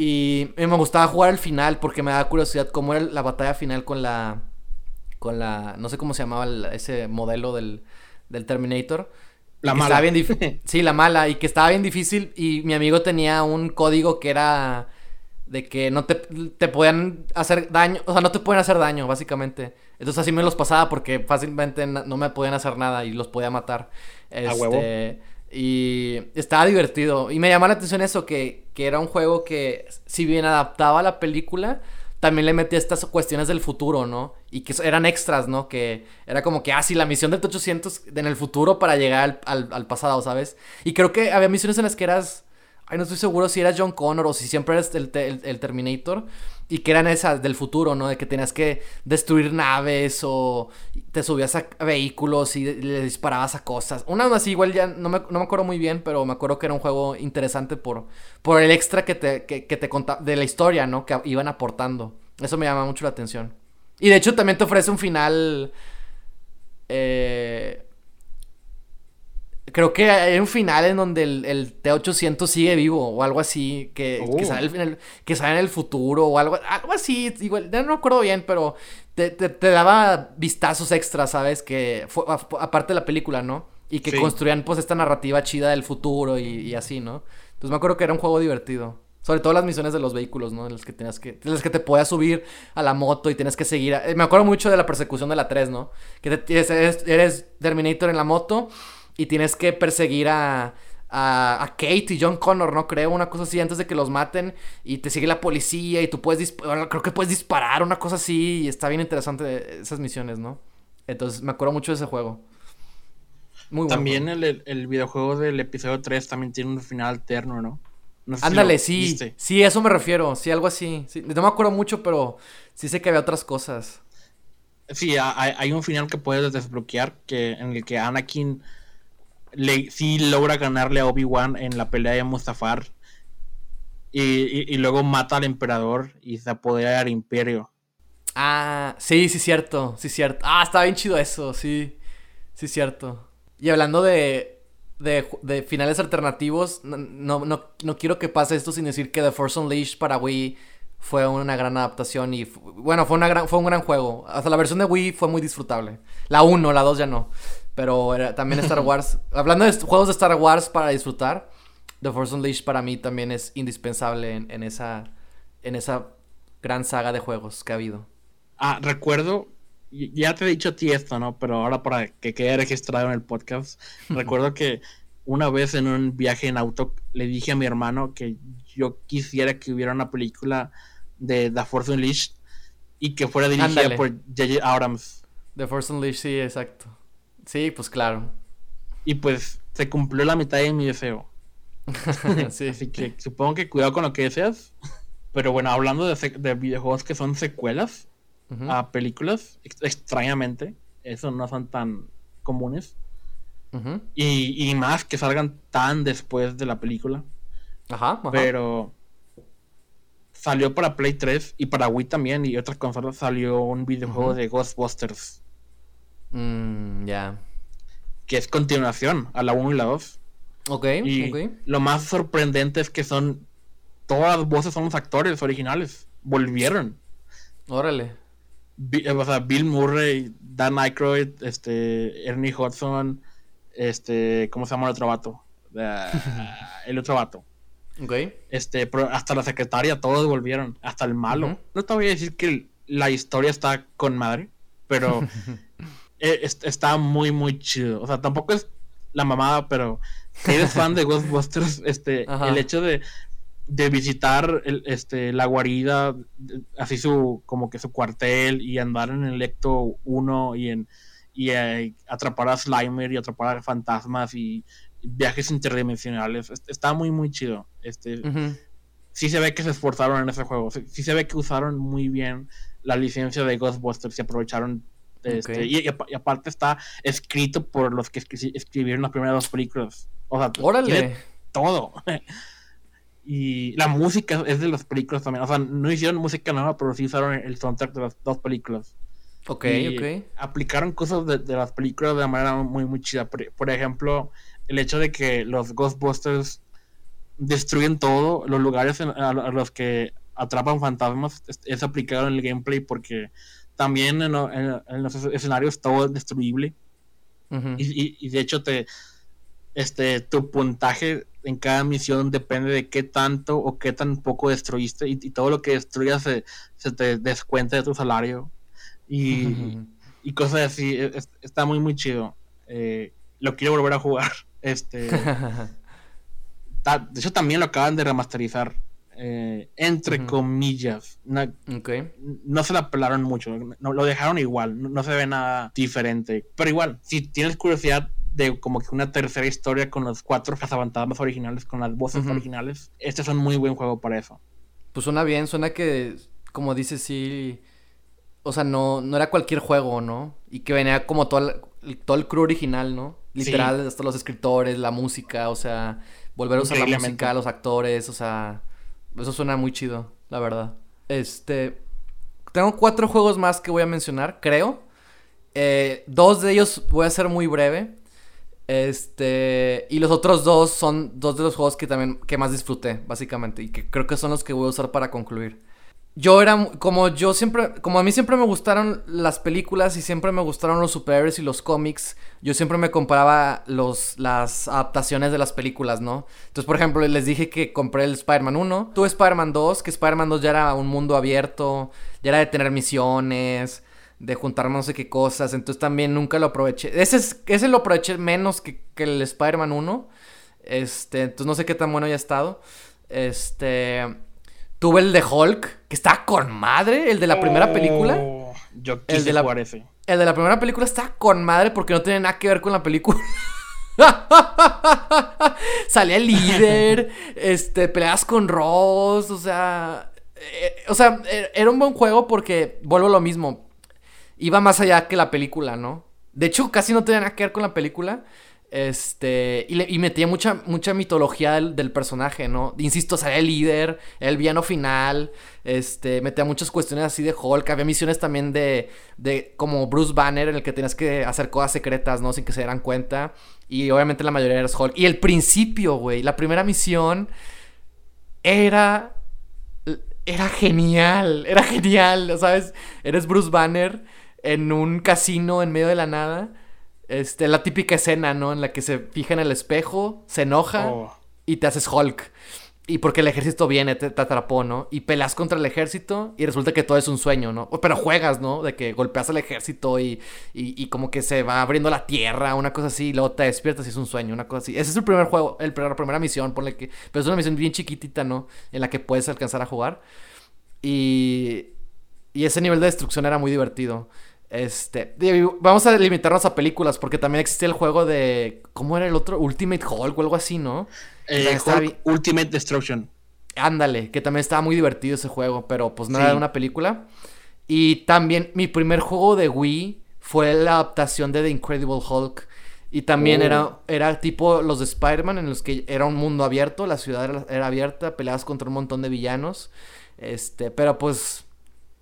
Y me gustaba jugar al final porque me daba curiosidad cómo era la batalla final con la. Con la. No sé cómo se llamaba ese modelo del, del Terminator. La mala. Bien [LAUGHS] sí, la mala. Y que estaba bien difícil. Y mi amigo tenía un código que era de que no te, te podían hacer daño. O sea, no te pueden hacer daño, básicamente. Entonces así me los pasaba porque fácilmente no me podían hacer nada y los podía matar. Este, A huevo. Y estaba divertido. Y me llamó la atención eso, que, que era un juego que, si bien adaptaba a la película, también le metía estas cuestiones del futuro, ¿no? Y que eran extras, ¿no? Que era como que, ah, sí, la misión del T-800 en el futuro para llegar al, pasado, ¿sabes? Y creo que había misiones en las que eras... Ay, no estoy seguro si eras John Connor o si siempre eres el, el Terminator. Y que eran esas del futuro, ¿no? De que tenías que destruir naves o te subías a vehículos y le disparabas a cosas. Una así, igual ya no me, no me acuerdo muy bien, pero me acuerdo que era un juego interesante por, por el extra que te, que, te contaba de la historia, ¿no? Que iban aportando. Eso me llama mucho la atención. Y de hecho también te ofrece un final... Eh, Creo que hay un final en donde el, T-800 sigue vivo o algo así, que, que, oh. sale en el, que, sale en el, futuro o algo, algo así, igual, no me acuerdo bien, pero te, te, daba vistazos extras, ¿sabes? Que fue, aparte de la película, ¿no? Y que construían pues esta narrativa chida del futuro y, así, ¿no? Entonces me acuerdo que era un juego divertido. Sobre todo las misiones de los vehículos, ¿no? En las que tenías que. En las que te podías subir a la moto y tienes que seguir. Eh, me acuerdo mucho de la persecución de la 3, ¿no? Que eres, eres Terminator en la moto y tienes que perseguir a, a, Kate y John Connor, ¿no? Creo, una cosa así, antes de que los maten y te sigue la policía y tú puedes, creo que puedes disparar, una cosa así, y está bien interesante esas misiones, ¿no? Entonces me acuerdo mucho de ese juego. Muy bueno. También el, el, videojuego del episodio 3 también tiene un final alterno, ¿no? Ándale, sí. Sí, eso me refiero. Sí, algo así. no me acuerdo mucho, pero sí sé que había otras cosas. Sí, hay, hay un final que puedes desbloquear que, en el que Anakin le, sí logra ganarle a Obi-Wan en la pelea de Mustafar. Y, luego mata al emperador y se apodera del imperio. Ah, sí, sí, cierto. Sí, cierto. Ah, está bien chido eso, sí. Sí, cierto. Y hablando de, de, finales alternativos, no, no, quiero que pase esto sin decir que The Force Unleashed para Wii fue una gran adaptación y bueno, fue, una gran, fue un gran juego. Hasta la versión de Wii fue muy disfrutable. La 1, la 2 ya no. Pero también Star [LAUGHS] Wars. hablando de juegos de Star Wars para disfrutar, The Force Unleashed para mí también es indispensable en, esa, en esa gran saga de juegos que ha habido. Ah, recuerdo, ya te he dicho a ti esto, ¿no? Pero ahora para que quede registrado en el podcast, [LAUGHS] recuerdo que una vez en un viaje en auto le dije a mi hermano que yo quisiera que hubiera una película de The Force Unleashed y que fuera dirigida por J.J. Abrams. The Force Unleashed, sí, exacto. Sí, pues claro. Y pues se cumplió la mitad de mi deseo. [LAUGHS] sí. Así que supongo que cuidado con lo que deseas. Pero bueno, hablando de, videojuegos que son secuelas a películas, extrañamente, eso no son tan comunes. y, y, más que salgan tan después de la película. Ajá, Pero salió para Play 3 y para Wii también y otras consolas salió un videojuego de Ghostbusters. Mm, ya. Que es continuación a la 1 y la 2. Ok, y Lo más sorprendente es que son. Todas las voces son los actores originales. Volvieron. Órale. o sea, Bill Murray, Dan Aykroyd, este, Ernie Hudson, este, ¿cómo se llama el otro vato? [LAUGHS] el otro vato. Ok. Este, hasta la secretaria, todos volvieron. Hasta el malo. No te voy a decir que la historia está con madre, pero [LAUGHS] e, está muy, muy chido. O sea, tampoco es la mamada, pero si eres fan de Ghostbusters, [LAUGHS] este, el hecho de, de visitar el, este, la guarida, así su, como que su cuartel, y andar en el Ecto 1 y en y eh, atrapar a Slimer y atrapar a fantasmas y viajes interdimensionales. Está muy, muy chido. Este, Sí se ve que se esforzaron en ese juego. Sí, se ve que usaron muy bien la licencia de Ghostbusters y aprovecharon. Este, y, aparte está escrito por los que escribieron las primeras dos películas. O sea, ¡Órale! todo. [LAUGHS] y la música es de las películas también. O sea, no hicieron música nueva, pero sí usaron el soundtrack de las dos películas. Ok, ok. Aplicaron cosas de, las películas de manera muy, muy chida. por ejemplo, el hecho de que los Ghostbusters destruyen todo, los lugares a, los que atrapan fantasmas es, aplicado en el gameplay porque también en, los escenarios todo es destruible. y, de hecho te este tu puntaje en cada misión depende de qué tanto o qué tan poco destruiste y, todo lo que destruyas se, te descuenta de tu salario y, [LAUGHS] cosas así está muy muy chido eh, lo quiero volver a jugar [LAUGHS] Este. [LAUGHS] de hecho, también lo acaban de remasterizar. Eh, entre comillas. No, no, se la pelaron mucho. No, lo dejaron igual. No, se ve nada diferente. Pero igual, si tienes curiosidad de como que una tercera historia con los cuatro cazafantasmas originales, con las voces originales, este es un muy buen juego para eso. Pues suena bien, suena que, como dices, sí. O sea, no, no era cualquier juego, ¿no? Y que venía como todo el, todo el crew original, ¿no? Literal, hasta los escritores, la música, o sea, volver a usar la música, los actores, o sea, eso suena muy chido, la verdad. Este, tengo cuatro juegos más que voy a mencionar, creo. Eh, dos de ellos voy a ser muy breve. Este, y los otros dos son dos de los juegos que también que más disfruté, básicamente, y que creo que son los que voy a usar para concluir yo era como yo siempre, como a mí siempre me gustaron las películas y siempre me gustaron los superhéroes y los cómics, yo siempre me compraba los, las adaptaciones de las películas, ¿no? Entonces, por ejemplo, les dije que compré el Spider-Man 1, tuve Spider-Man 2, que Spider-Man 2 ya era un mundo abierto, ya era de tener misiones, de juntar no sé qué cosas, entonces también nunca lo aproveché. Ese, es, ese lo aproveché menos que, que el Spider-Man 1, este, entonces no sé qué tan bueno haya estado. Este... Tuve el de Hulk, que está con madre, el de la primera película. Oh, yo quise el de la, jugar ese. El de la primera película está con madre porque no tiene nada que ver con la película. [LAUGHS] Salía el líder, [LAUGHS] este, peleas con Ross, o sea, eh, o sea, e, era un buen juego porque vuelvo a lo mismo. Iba más allá que la película, ¿no? De hecho, casi no tenía nada que ver con la película. Este, y, metía mucha, mucha mitología del, personaje, ¿no? Insisto, salía el líder, el villano final, este, metía muchas cuestiones así de Hulk, había misiones también de, de como Bruce Banner en el que tenías que hacer cosas secretas, ¿no? Sin que se dieran cuenta, y obviamente la mayoría eras Hulk. Y el principio, güey, la primera misión era, era genial, era genial, ¿sabes? Eres Bruce Banner en un casino en medio de la nada este, la típica escena, ¿no? En la que se fija en el espejo, se enoja oh. y te haces Hulk. Y porque el ejército viene, te, atrapó, ¿no? Y peleas contra el ejército y resulta que todo es un sueño, ¿no? Pero juegas, ¿no? De que golpeas al ejército y, y, como que se va abriendo la tierra, una cosa así, y luego te despiertas y es un sueño, una cosa así. Ese es el primer juego, el, la primera misión, ponle que... Pero es una misión bien chiquitita, ¿no? En la que puedes alcanzar a jugar. Y... Y ese nivel de destrucción era muy divertido. Este, vamos a limitarnos a películas porque también existe el juego de ¿cómo era el otro? Ultimate Hulk o algo así, ¿no? Eh, Ultimate Destruction. Ándale, que también estaba muy divertido ese juego, pero pues no era una película. Y también mi primer juego de Wii fue la adaptación de The Incredible Hulk. Y también era, Oh. era tipo los de Spider-Man, en los que era un mundo abierto, la ciudad era, era abierta, peleabas contra un montón de villanos. Este, pero pues,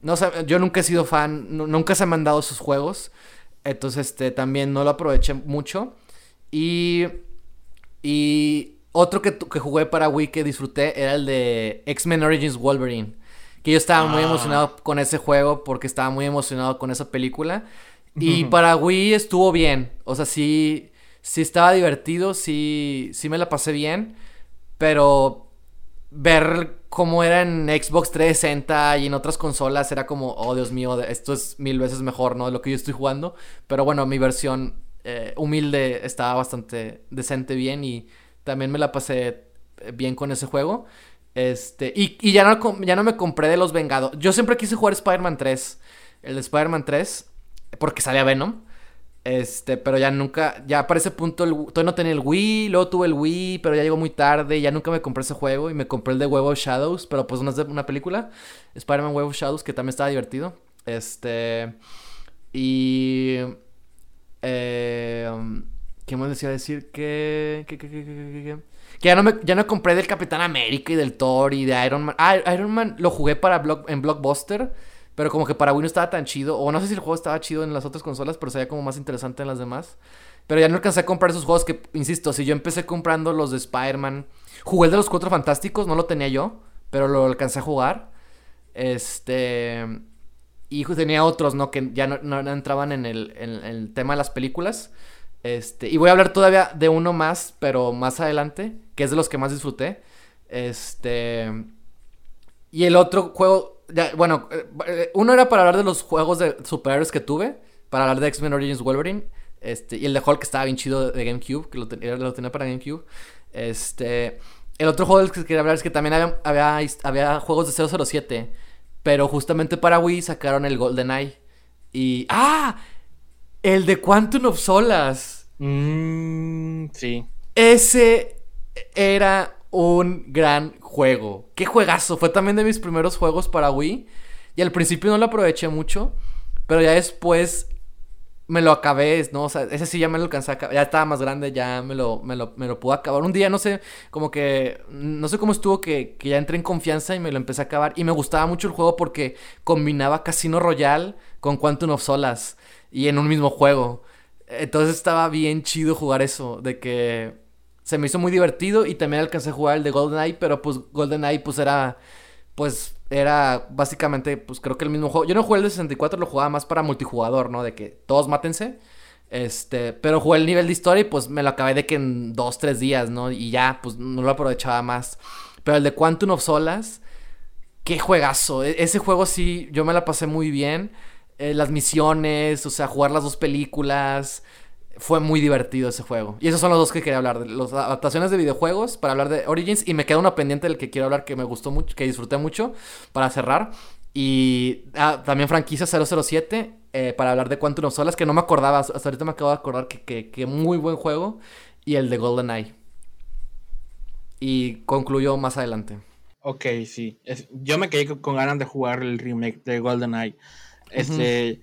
no yo nunca he sido fan, nu- nunca se me han dado esos juegos. Entonces, este, también no lo aproveché mucho. Y, y otro que, que jugué para Wii que disfruté era el de X-Men Origins Wolverine. Que yo estaba muy Ah. emocionado con ese juego porque estaba muy emocionado con esa película. Y para Wii estuvo bien. O sea, sí, sí estaba divertido, sí, sí me la pasé bien. Pero ver cómo era en Xbox 360 y en otras consolas era como, oh Dios mío, esto es mil veces mejor, ¿no? De lo que yo estoy jugando. Pero bueno, mi versión eh, humilde estaba bastante decente bien y también me la pasé eh, bien con ese juego. Este, y, y ya, no, ya no me compré de los Vengados. Yo siempre quise jugar Spider-Man 3. El de Spider-Man 3. Porque salía Venom. Este, pero ya nunca, ya para ese punto el- todavía no tenía el Wii, luego tuve el Wii, pero ya llegó muy tarde, ya nunca me compré ese juego y me compré el de Web of Shadows, pero pues no es una película, Spider-Man Web of Shadows, que también estaba divertido. Este, y... Eh, ¿Qué más les iba a decir? Que... Que, que, que, que, que, que- que ya no, me, ya no compré del Capitán América y del Thor y de Iron Man. Ah, Iron Man lo jugué para Block, en Blockbuster. Pero como que para Wii no estaba tan chido. O no sé si el juego estaba chido en las otras consolas, pero sería como más interesante en las demás. Pero ya no alcancé a comprar esos juegos que, insisto, si yo empecé comprando los de Spider-Man. Jugué el de los Cuatro Fantásticos, no lo tenía yo, pero lo alcancé a jugar. Este. Y tenía otros, ¿no? Que ya no, no- entraban en el, en el tema de las películas. Este, y voy a hablar todavía de uno más, pero más adelante, que es de los que más disfruté. Este. Y el otro juego, ya, bueno, eh, eh, uno era para hablar de los juegos de superhéroes que tuve, para hablar de X-Men Origins Wolverine, este, y el de Hulk que estaba bien chido de, GameCube, que lo, ten- era- lo tenía para GameCube. Este, el otro juego del que quería hablar es que también había, había juegos de 007, pero justamente para Wii sacaron el GoldenEye. Y, ¡ah! El de Quantum of Solas. Mm, sí. Ese era un gran juego. Qué juegazo. Fue también de mis primeros juegos para Wii. Y al principio no lo aproveché mucho. Pero ya después me lo acabé, ¿no? O sea, ese sí ya me lo alcancé a acabar. Ya estaba más grande, ya me lo, me lo, me lo pude acabar. Un día, no sé, como que. No sé cómo estuvo que, que ya entré en confianza y me lo empecé a acabar. Y me gustaba mucho el juego porque combinaba Casino Royale con Quantum of Solas. Y en un mismo juego. Entonces estaba bien chido jugar eso. De que se me hizo muy divertido. Y también alcancé a jugar el de GoldenEye. Pero pues GoldenEye pues era. Pues era básicamente, pues creo que el mismo juego. Yo no jugué el de 64, lo jugaba más para multijugador, ¿no? De que todos mátense. Este, pero jugué el nivel de historia y pues me lo acabé de que en dos, tres días, ¿no? Y ya, pues no lo aprovechaba más. Pero el de Quantum of Solas, qué juegazo. E- ese juego sí, yo me la pasé muy bien. Eh, las misiones, o sea, jugar las dos películas. Fue muy divertido ese juego. Y esos son los dos que quería hablar. De las adaptaciones de videojuegos para hablar de Origins. Y me queda uno pendiente del que quiero hablar que me gustó mucho, que disfruté mucho para cerrar. Y ah, también franquicia 007 eh, para hablar de Quantum of Solas, que no me acordaba. Hasta ahorita me acabo de acordar que, que, que muy buen juego. Y el de GoldenEye. Y concluyo más adelante. Ok, sí. Es- yo me quedé con, con ganas de jugar el remake de GoldenEye. Este,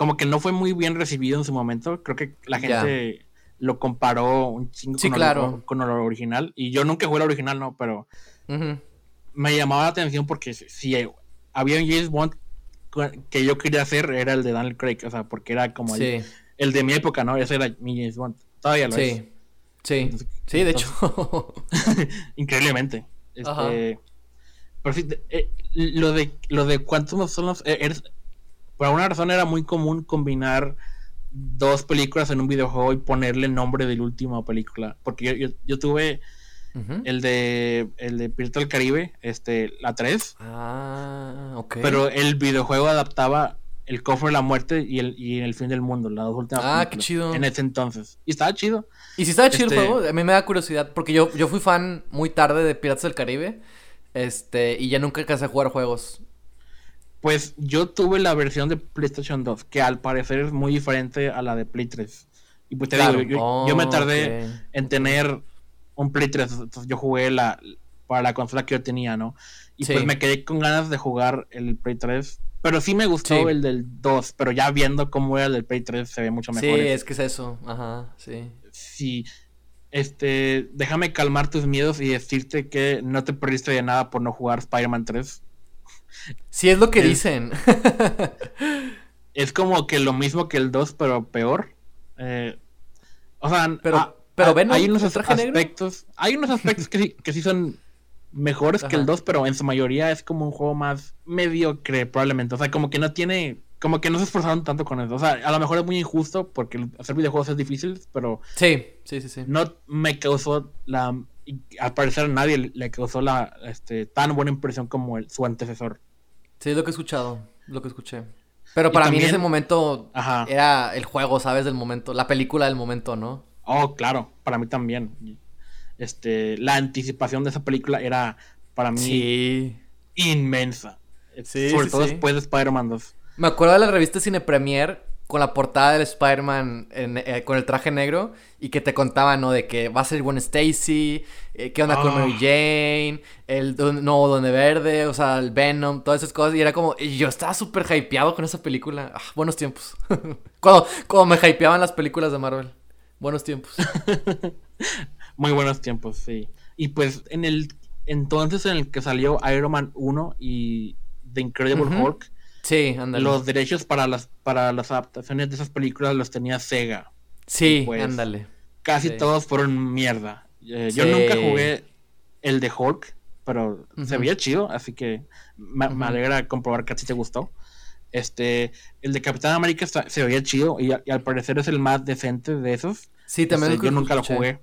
como que no fue muy bien recibido en su momento. Creo que la gente lo comparó un chingo Sí, con, claro. el, con el original. Y yo nunca jugué el original, no, pero me llamaba la atención porque si, si había un James Bond que yo quería hacer, era el de Daniel Craig. O sea, porque era como el, Sí, el de mi época, ¿no? Ese era mi James Bond. Todavía lo es. sí, sí. Sí, de hecho. [LAUGHS] [LAUGHS] Increíblemente. Ajá. Este, pero sí, eh, lo de lo de Quantum of Solace, eh, eres- por alguna razón era muy común combinar dos películas en un videojuego y ponerle el nombre de la última película. Porque yo, yo, yo tuve el de el de Pirata del Caribe, este, la 3, Ah, ok. pero el videojuego adaptaba el cofre de la muerte y el, y el fin del mundo, las dos últimas Ah, qué películas, chido. En ese entonces. Y estaba chido. ¿Y si estaba chido Este- el juego? A mí me da curiosidad, porque yo, yo fui fan muy tarde de Piratas del Caribe, este, y ya nunca alcancé a jugar juegos. Pues yo tuve la versión de PlayStation 2, que al parecer es muy diferente a la de Play 3. Y pues te Claro. digo, yo, Oh, yo me tardé ok. en tener un Play 3, entonces yo jugué la para la consola que yo tenía, ¿no? Y Sí. pues me quedé con ganas de jugar el Play 3 Pero sí me gustó el del 2, pero ya viendo cómo era el del Play 3 se ve mucho mejor. Sí, es que es eso, ajá, sí. Sí, este, déjame calmar tus miedos y decirte que no te perdiste de nada por no jugar Spider-Man 3. Sí, es lo que dicen. [LAUGHS] es como que lo mismo que el 2, pero peor. Eh, o sea, pero, pero hay unos aspectos, hay unos aspectos que, sí, [LAUGHS] que sí son mejores que el 2, pero en su mayoría es como un juego más mediocre, probablemente. O sea, como que no tiene. Como que no se esforzaron tanto con eso. O sea, a lo mejor es muy injusto porque hacer videojuegos es difícil, pero. Sí, sí, sí, sí. No me causó la. Al parecer a nadie le causó la este, tan buena impresión como el, su antecesor. Sí, lo que he escuchado, lo que escuché. Pero para mí en ese momento era el juego, ¿sabes? Del momento, la película del momento, ¿no? Oh, claro, para mí también este, la anticipación de esa película era para mí inmensa. Sobre todo después de Spider-Man 2. Me acuerdo de la revista Cine Premier con la portada del Spider-Man eh, con el traje negro y que te contaban, ¿no? De que va a ser Gwen Stacy, eh, qué onda con Mary ah. Jane, el nuevo Donde Verde, o sea, el Venom, todas esas cosas. Y era como, y yo estaba súper hypeado con esa película. Ah, buenos tiempos. [LAUGHS] cuando, cuando me hypeaban las películas de Marvel. Buenos tiempos. [LAUGHS] Muy buenos tiempos, sí. Y pues en el entonces en el que salió Iron Man 1 y The Incredible Hulk, sí, los derechos para las, para las adaptaciones de esas películas los tenía Sega. Sí, pues, ándale. Casi todos fueron mierda. Eh, yo nunca jugué el de Hulk, pero se veía chido, así que me, alegra comprobar que a ti te gustó. Este, el de Capitán América se veía chido y, al parecer es el más decente de esos. Sí, también. Este, yo nunca lo jugué.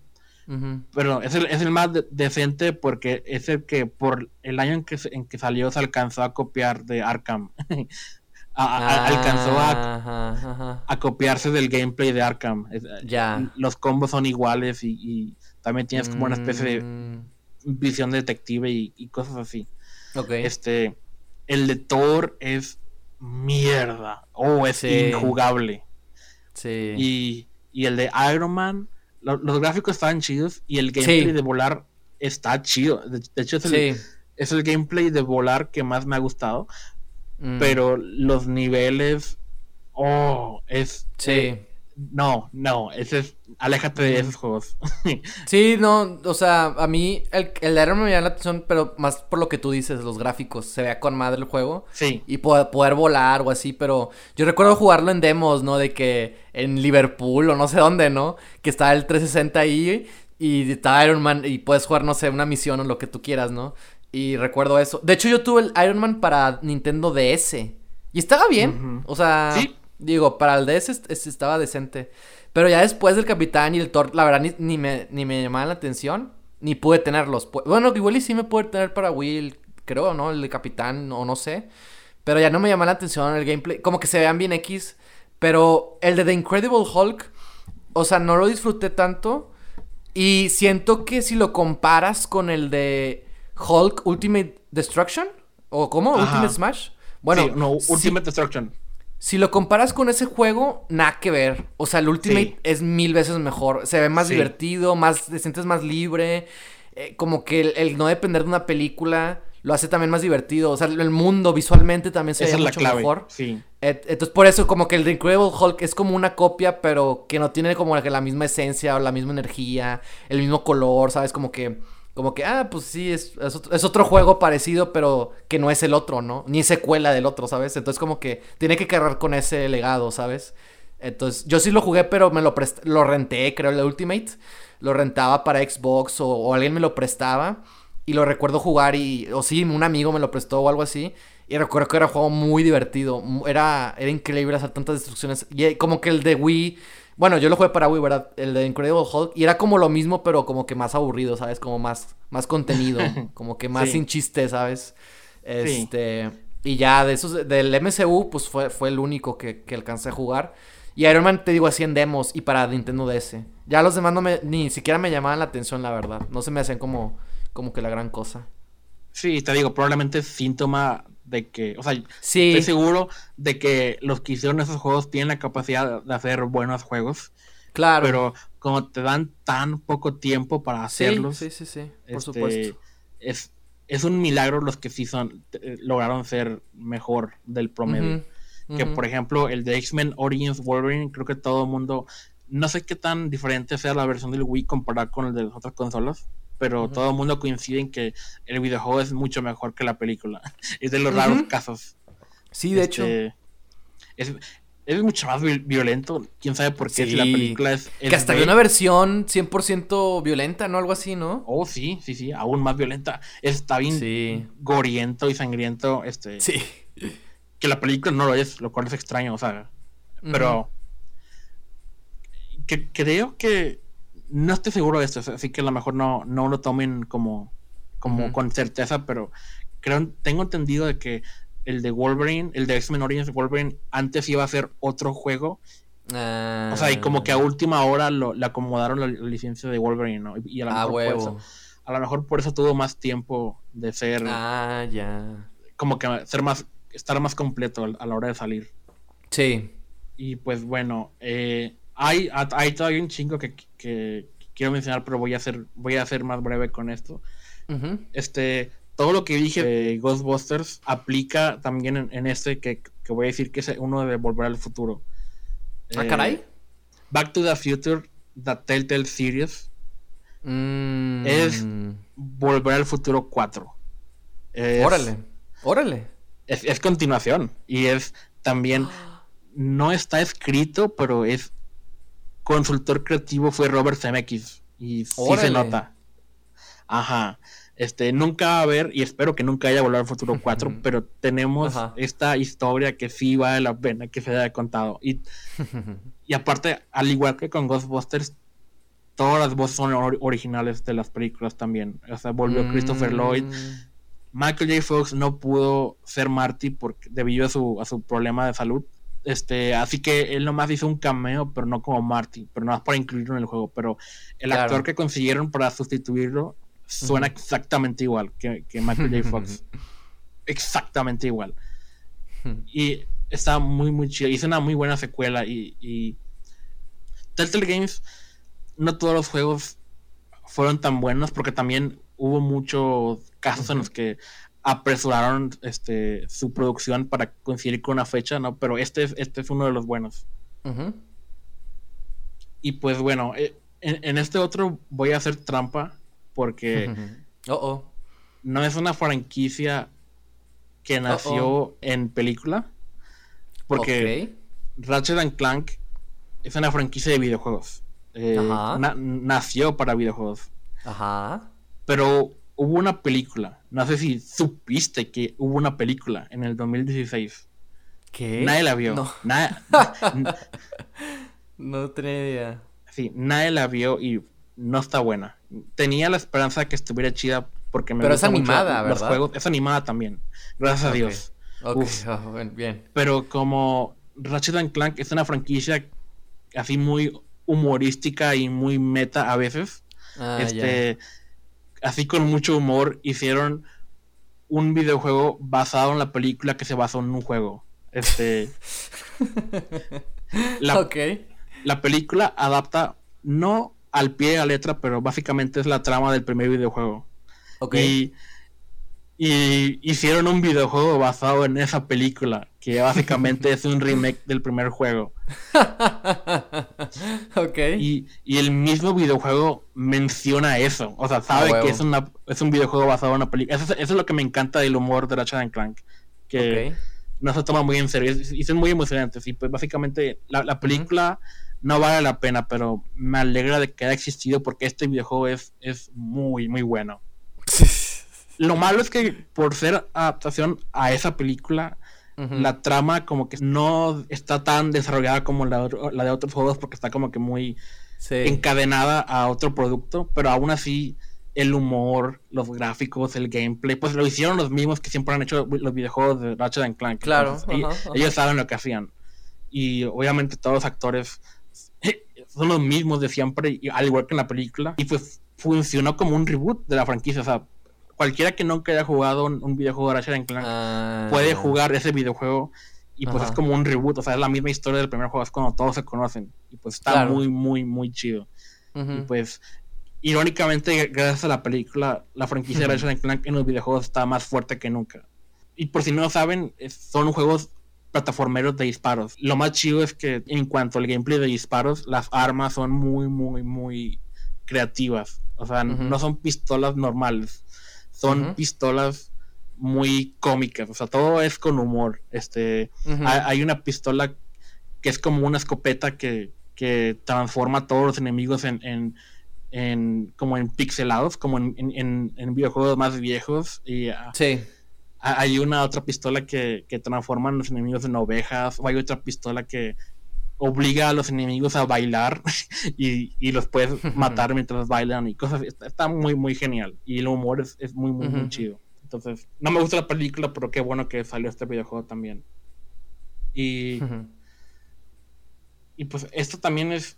Pero es el, es el más decente porque es el que por el año en que, en que salió se alcanzó a copiar de Arkham. [LAUGHS] alcanzó a, a, copiarse del gameplay de Arkham. Ya. Los combos son iguales y, también tienes como una especie de mm. visión detective y, cosas así. Este, el de Thor es mierda. Oh, es injugable. Sí. Y, y el de Iron Man los gráficos estaban chidos y el gameplay de volar está chido. De, hecho, es el, gameplay de volar que más me ha gustado. Mm. Pero los niveles. Oh, es. Sí. Eh, no, no, ese es, aléjate de esos juegos. [LAUGHS] sí, no, o sea, a mí el, el de Iron me llama la atención, pero más por lo que tú dices, los gráficos, se vea con madre el juego. Sí. Y poder, poder volar o así, pero yo recuerdo jugarlo en demos, ¿no? De que en Liverpool o no sé dónde, ¿no? Que estaba el 360 ahí y estaba Iron Man y puedes jugar, no sé, una misión o lo que tú quieras, ¿no? Y recuerdo eso. De hecho, yo tuve el Iron Man para Nintendo DS. Y estaba bien. O sea, ¿Sí? Digo, para el DS estaba decente. Pero ya después del Capitán y el Thor, la verdad, ni, me, ni me llamaban la atención. Ni pude tenerlos. Bueno, igual y sí me pude tener para Wii, creo, ¿no? El de Capitán, o no sé. Pero ya no me llama la atención el gameplay. Como que se vean bien X. Pero el de The Incredible Hulk, o sea, no lo disfruté tanto. Y siento que si lo comparas con el de Hulk Ultimate Destruction, ¿o cómo? Ultimate Smash. Bueno, no, Ultimate Destruction. Si lo comparas con ese juego, nada que ver. O sea, el Ultimate es mil veces mejor. Se ve más divertido, más, te sientes más libre. Eh, como que el, no depender de una película lo hace también más divertido. O sea, el mundo visualmente también se ve mucho mejor. Sí. entonces, por eso, como que el The Incredible Hulk es como una copia, pero que no tiene como la misma esencia o la misma energía, el mismo color, ¿sabes? Como que como que, ah, pues sí, es, es, otro, juego parecido, pero que no es el otro, ¿no? Ni secuela del otro, ¿sabes? Entonces como que tiene que cargar con ese legado, ¿sabes? Entonces, yo sí lo jugué, pero me lo, lo renté, creo, el Ultimate. Lo rentaba para Xbox o, alguien me lo prestaba. Y lo recuerdo jugar y, o sí, un amigo me lo prestó o algo así. Y recuerdo que era un juego muy divertido. Era, era increíble hacer tantas destrucciones. Y eh, como que el de Wii bueno, yo lo jugué para Wii, ¿verdad? El de Incredible Hulk. Y era como lo mismo, pero como que más aburrido, ¿sabes? Como más, más contenido. [LAUGHS] como que más sin chiste, ¿sabes? Este. Y ya de esos, del MCU, pues fue, fue el único que, que, alcancé a jugar. Y Iron Man, te digo así en demos y para Nintendo DS. Ya los demás no me, ni siquiera me llamaban la atención, la verdad. No se me hacían como, como que la gran cosa. Sí, te digo, probablemente síntoma de que, o sea, estoy seguro de que los que hicieron esos juegos tienen la capacidad de hacer buenos juegos. Claro. Pero como te dan tan poco tiempo para hacerlos. Sí, sí, sí, por este, supuesto. Es, es un milagro los que sí son, eh, lograron ser mejor del promedio. Que por ejemplo, el de X-Men Origins Wolverine, creo que todo el mundo, no sé qué tan diferente sea la versión del Wii comparada con el de las otras consolas, pero todo el mundo coincide en que el videojuego es mucho mejor que la película. [LAUGHS] es de los raros casos. Sí, de hecho. Este, es, mucho más violento. Quién sabe por qué si la película es. que hasta hay una versión 100% violenta, ¿no? Algo así, ¿no? Oh, sí, sí, sí. Aún más violenta. Está bien goriento y sangriento. Este. Sí. Que la película no lo es, lo cual es extraño, o sea. Pero. que, creo que. No estoy seguro de esto, así que a lo mejor no, no lo tomen como, como con certeza, pero creo, tengo entendido de que el de Wolverine, el de X-Men Origins Wolverine, antes iba a ser otro juego. O sea, y como que a ah. última hora lo, le acomodaron la, licencia de Wolverine, ¿no? Y a lo, ah, mejor Por eso, a lo mejor por eso tuvo más tiempo de ser. Ah, ya. Como que ser más. estar más completo a la hora de salir. Sí. Y pues bueno, eh, hay, hay todavía un chingo que, quiero mencionar, pero voy a ser, voy a ser más breve con esto. Este todo lo que dije de Ghostbusters aplica también en, este que, voy a decir que es uno de Volver al Futuro. ¿Ah, caray? Eh, Back to the Future, The Telltale Series. Mm. Es Volver al Futuro 4. órale, órale. Es, continuación. Y es también. [GASPS] No está escrito, pero es. Consultor creativo fue Robert Zemeckis. Y sí se nota. Ajá. Este, nunca va a haber, y espero que nunca haya Volver al Futuro 4, pero tenemos esta historia que sí vale la pena que se haya contado. Y, y aparte, al igual que con Ghostbusters, todas las voces son originales de las películas también. O sea, volvió Christopher Lloyd. Mm. Michael J. Fox no pudo ser Marty porque, debido a su, a su problema de salud. Este, así que él nomás hizo un cameo, pero no como Marty, pero más para incluirlo en el juego. Pero el actor que consiguieron para sustituirlo suena exactamente igual que, Michael J. Fox. [LAUGHS] exactamente igual. y está muy, muy chido. Hizo una muy buena secuela. Y, y Telltale Games, no todos los juegos fueron tan buenos porque también hubo muchos casos en los que apresuraron este, su producción para coincidir con una fecha, ¿no? Pero este es, este es uno de los buenos. Y pues bueno, eh, en, este otro voy a hacer trampa porque [LAUGHS] no es una franquicia que nació en película. Porque Ratchet and Clank es una franquicia de videojuegos. Eh, nació para videojuegos. Ajá. Pero hubo una película. No sé si supiste que hubo una película en el 2016. ¿Qué? Nadie la vio. No. [LAUGHS] no tenía idea. Sí, nadie la vio y no está buena. Tenía la esperanza de que estuviera chida porque me Pero es animada, ¿verdad? Los juegos. Es animada también. Gracias a Dios. Ok, ah, bien. Pero como Ratchet Clank es una franquicia así muy humorística y muy meta a veces. Ah, este, así con mucho humor hicieron un videojuego basado en la película que se basó en un juego. Este. la, [LAUGHS] la película adapta no al pie de la letra, pero básicamente es la trama del primer videojuego. Y, hicieron un videojuego basado en esa película, que básicamente es un remake del primer juego. [LAUGHS] ok. Y, el mismo videojuego menciona eso. O sea, sabe que es, una, es un videojuego basado en una película. Eso, es lo que me encanta del humor de Ratchet Clank. Que no se toma muy en serio. Y son muy emocionantes. Y pues básicamente la, película no vale la pena, pero me alegra de que haya existido porque este videojuego es, es muy, muy bueno. [LAUGHS] Lo malo es que por ser adaptación a esa película, la trama como que no está tan desarrollada como la, de otros juegos porque está como que muy encadenada a otro producto, pero aún así el humor, los gráficos, el gameplay, pues lo hicieron los mismos que siempre han hecho los videojuegos de Ratchet Clank. Claro. ellos, saben lo que hacían. Y obviamente todos los actores son los mismos de siempre, al igual que en la película. Y pues funcionó como un reboot de la franquicia. O sea, cualquiera que nunca haya jugado un, videojuego de Ratchet Clank ah. puede jugar ese videojuego. Y pues es como un reboot, o sea, es la misma historia del primer juego, es cuando todos se conocen. Y pues está muy, muy, muy chido. Y pues, irónicamente, gracias a la película, la franquicia de [LAUGHS] Ratchet Clank en los videojuegos está más fuerte que nunca. Y por si no lo saben, son juegos plataformeros de disparos. Lo más chido es que en cuanto al gameplay de disparos, las armas son muy, muy, muy creativas. O sea, no son pistolas normales. Son pistolas muy cómicas. O sea, todo es con humor. Este, hay, una pistola que es como una escopeta que, que transforma a todos los enemigos en, en, como en pixelados, como en, en videojuegos más viejos. Y, sí hay una otra pistola que, que transforma a los enemigos en ovejas, o hay otra pistola que obliga a los enemigos a bailar [LAUGHS] y, los puedes [LAUGHS] matar mientras bailan y cosas. Está, muy, muy genial. Y el humor es, muy, muy, muy chido. Entonces, no me gusta la película, pero qué bueno que salió este videojuego también. Y. Y pues esto también es.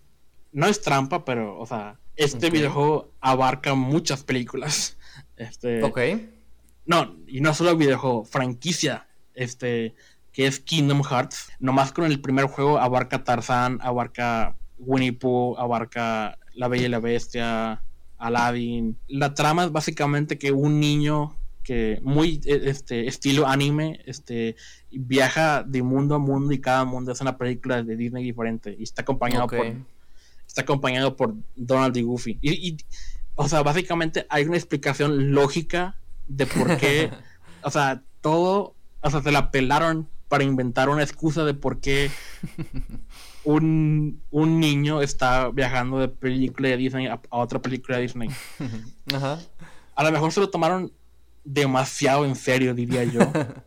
No es trampa, pero, o sea, este videojuego abarca muchas películas. [LAUGHS] Este. Ok. No, y no solo videojuego, franquicia, este, que es Kingdom Hearts. Nomás con el primer juego abarca Tarzan, abarca Winnie Pooh, abarca La Bella y la Bestia, Aladdin. La trama es básicamente que un niño que muy e, este estilo anime, este viaja de mundo a mundo y cada mundo es una película de Disney diferente y está acompañado por está acompañado por Donald y Goofy. y, o sea, básicamente hay una explicación lógica de por qué, [LAUGHS] o sea, todo, o sea, se la pelaron para inventar una excusa de por qué un, niño está viajando de película de Disney a, otra película de Disney. [LAUGHS] Ajá. A lo mejor se lo tomaron demasiado en serio, diría yo.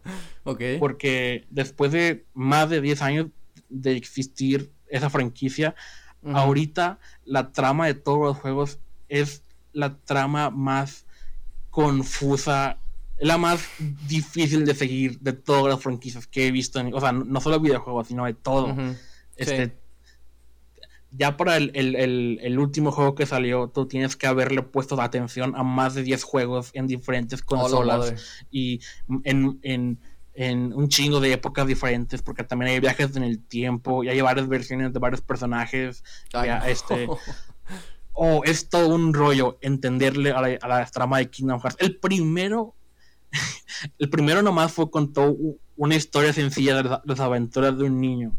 [LAUGHS] ok. Porque después de más de 10 años de existir esa franquicia, ahorita la trama de todos los juegos es la trama más confusa, la más difícil de seguir de todas las franquicias que he visto, o sea, no solo videojuegos, sino de todo. Este, Ya para el, último juego que salió, tú tienes que haberle puesto atención a más de 10 juegos en diferentes consolas y en, un chingo de épocas diferentes, porque también hay viajes en el tiempo y hay varias versiones de varios personajes. este, [LAUGHS] o es todo un rollo entenderle a la, trama de Kingdom Hearts. El primero, [LAUGHS] el primero nomás fue con toda una historia sencilla de las, aventuras de un niño.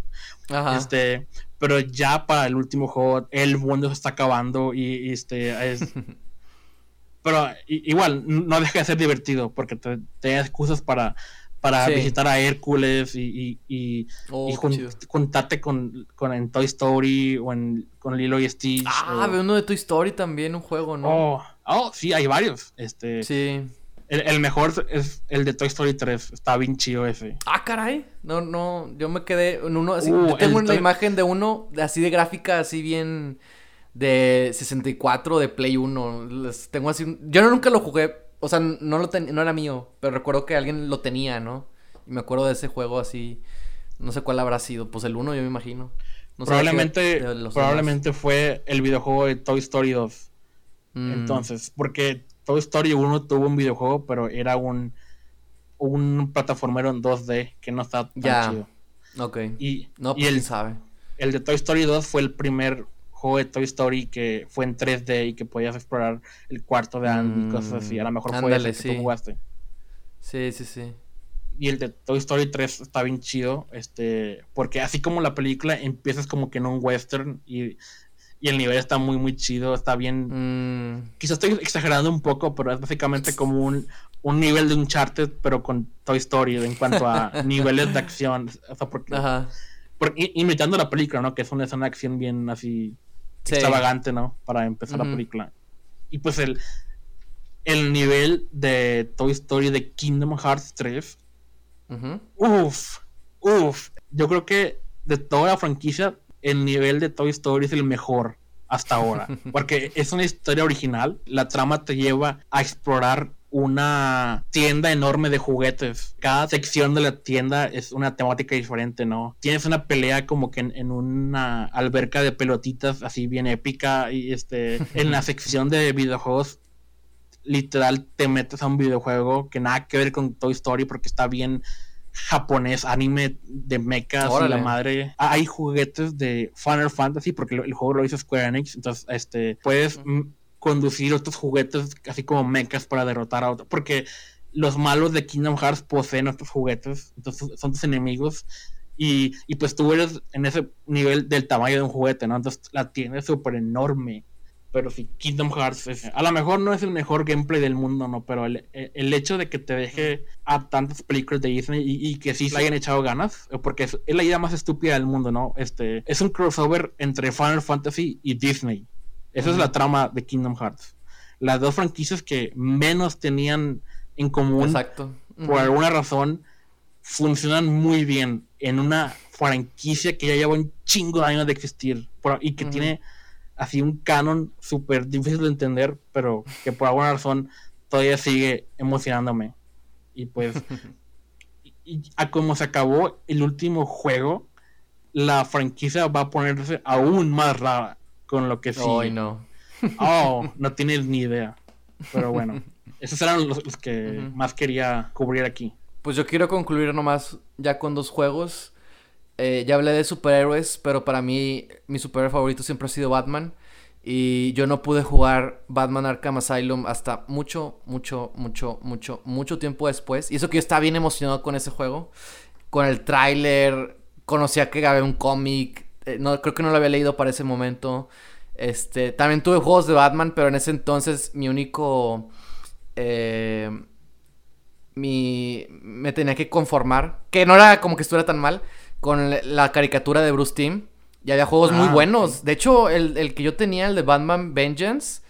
Este, pero ya para el último juego, el mundo se está acabando y, este es. [LAUGHS] pero igual, no deja de ser divertido porque te, te da excusas para para visitar a Hércules y, y, oh, contarte con, con, en Toy Story o en, con Lilo y Stitch. Ah, veo uno de Toy Story también, un juego, ¿no? Oh, oh sí, hay varios. Este, sí. El, mejor es el de Toy Story 3. Está bien chido ese. Ah, caray. No, no. Yo me quedé en uno así. Uh, yo tengo una imagen de uno así de gráfica, así bien. De 64 de Play 1. tengo así. Yo nunca lo jugué, o sea, no, lo no era mío, pero recuerdo que alguien lo tenía, ¿no? Y me acuerdo de ese juego así. No sé cuál habrá sido. Pues el 1 yo me imagino. probablemente probablemente fue el videojuego de Toy Story 2. Mm. Entonces, porque Toy Story 1 tuvo un videojuego, pero era un un plataformero en 2D que no estaba tan ya. chido. Ok. Y, no, pues, el, sabe. El de Toy Story 2 fue el primer juego de Toy Story que fue en 3D y que podías explorar el cuarto de Andy y cosas así. A lo mejor fue ese que tú jugaste. Sí, sí, sí. Y el de Toy Story 3 está bien chido, este, porque así como la película empiezas como que en un western y, el nivel está muy, muy chido, está bien. Mm. Quizás estoy exagerando un poco, pero es básicamente como un, un nivel de Uncharted, pero con Toy Story en cuanto a [LAUGHS] niveles de acción. O sea, porque, Ajá. imitando la película, ¿no? Que es una escena de acción bien así extravagante, ¿no? Para empezar la película. Y pues el, el nivel de Toy Story de Kingdom Hearts 3. Uf, uf. Yo creo que de toda la franquicia, el nivel de Toy Story es el mejor hasta ahora. [LAUGHS] Porque es una historia original. La trama te lleva a explorar una tienda enorme de juguetes. Cada sección de la tienda es una temática diferente, ¿no? Tienes una pelea como que en, una alberca de pelotitas así bien épica y este [LAUGHS] en la sección de videojuegos literal te metes a un videojuego que nada que ver con Toy Story porque está bien japonés, anime de mechas y la madre. Ah, hay juguetes de Final Fantasy porque el, juego lo hizo Square Enix, entonces este puedes conducir otros juguetes, así como mechas para derrotar a otros. Porque los malos de Kingdom Hearts poseen otros juguetes, entonces son tus enemigos. Y, y pues tú eres en ese nivel del tamaño de un juguete, ¿no? Entonces la tienes súper enorme. Pero sí, Kingdom Hearts es, a lo mejor no es el mejor gameplay del mundo, ¿no? Pero el, el hecho de que te deje a tantas películas de Disney y, que sí le hayan echado ganas, eh, porque es, es, la idea más estúpida del mundo, ¿no? Este, es un crossover entre Final Fantasy y Disney. Esa es la trama de Kingdom Hearts. Las dos franquicias que menos tenían en común, Exacto. por alguna razón, funcionan muy bien en una franquicia que ya lleva un chingo de años de existir y que tiene así un canon súper difícil de entender, pero que por alguna razón todavía sigue emocionándome. Y pues, [LAUGHS] y, a como se acabó el último juego, la franquicia va a ponerse aún más rara con lo que sí. Oh, no. Oh, no tienes ni idea. Pero bueno, [LAUGHS] esos eran los, que más quería cubrir aquí. Pues yo quiero concluir nomás ya con dos juegos. Eh, ya hablé de superhéroes, pero para mí mi superhéroe favorito siempre ha sido Batman. Y yo no pude jugar Batman Arkham Asylum hasta mucho, mucho, mucho, mucho, mucho tiempo después. Y eso que yo estaba bien emocionado con ese juego. Con el tráiler, conocía que había un cómic. Eh, no, creo que no lo había leído para ese momento. Este, también tuve juegos de Batman, pero en ese entonces mi único... Eh, mi, me tenía que conformar, que no era como que estuviera tan mal, con la caricatura de Bruce Timm. Y había juegos muy ah, buenos. De hecho, el, que yo tenía, el de Batman Vengeance,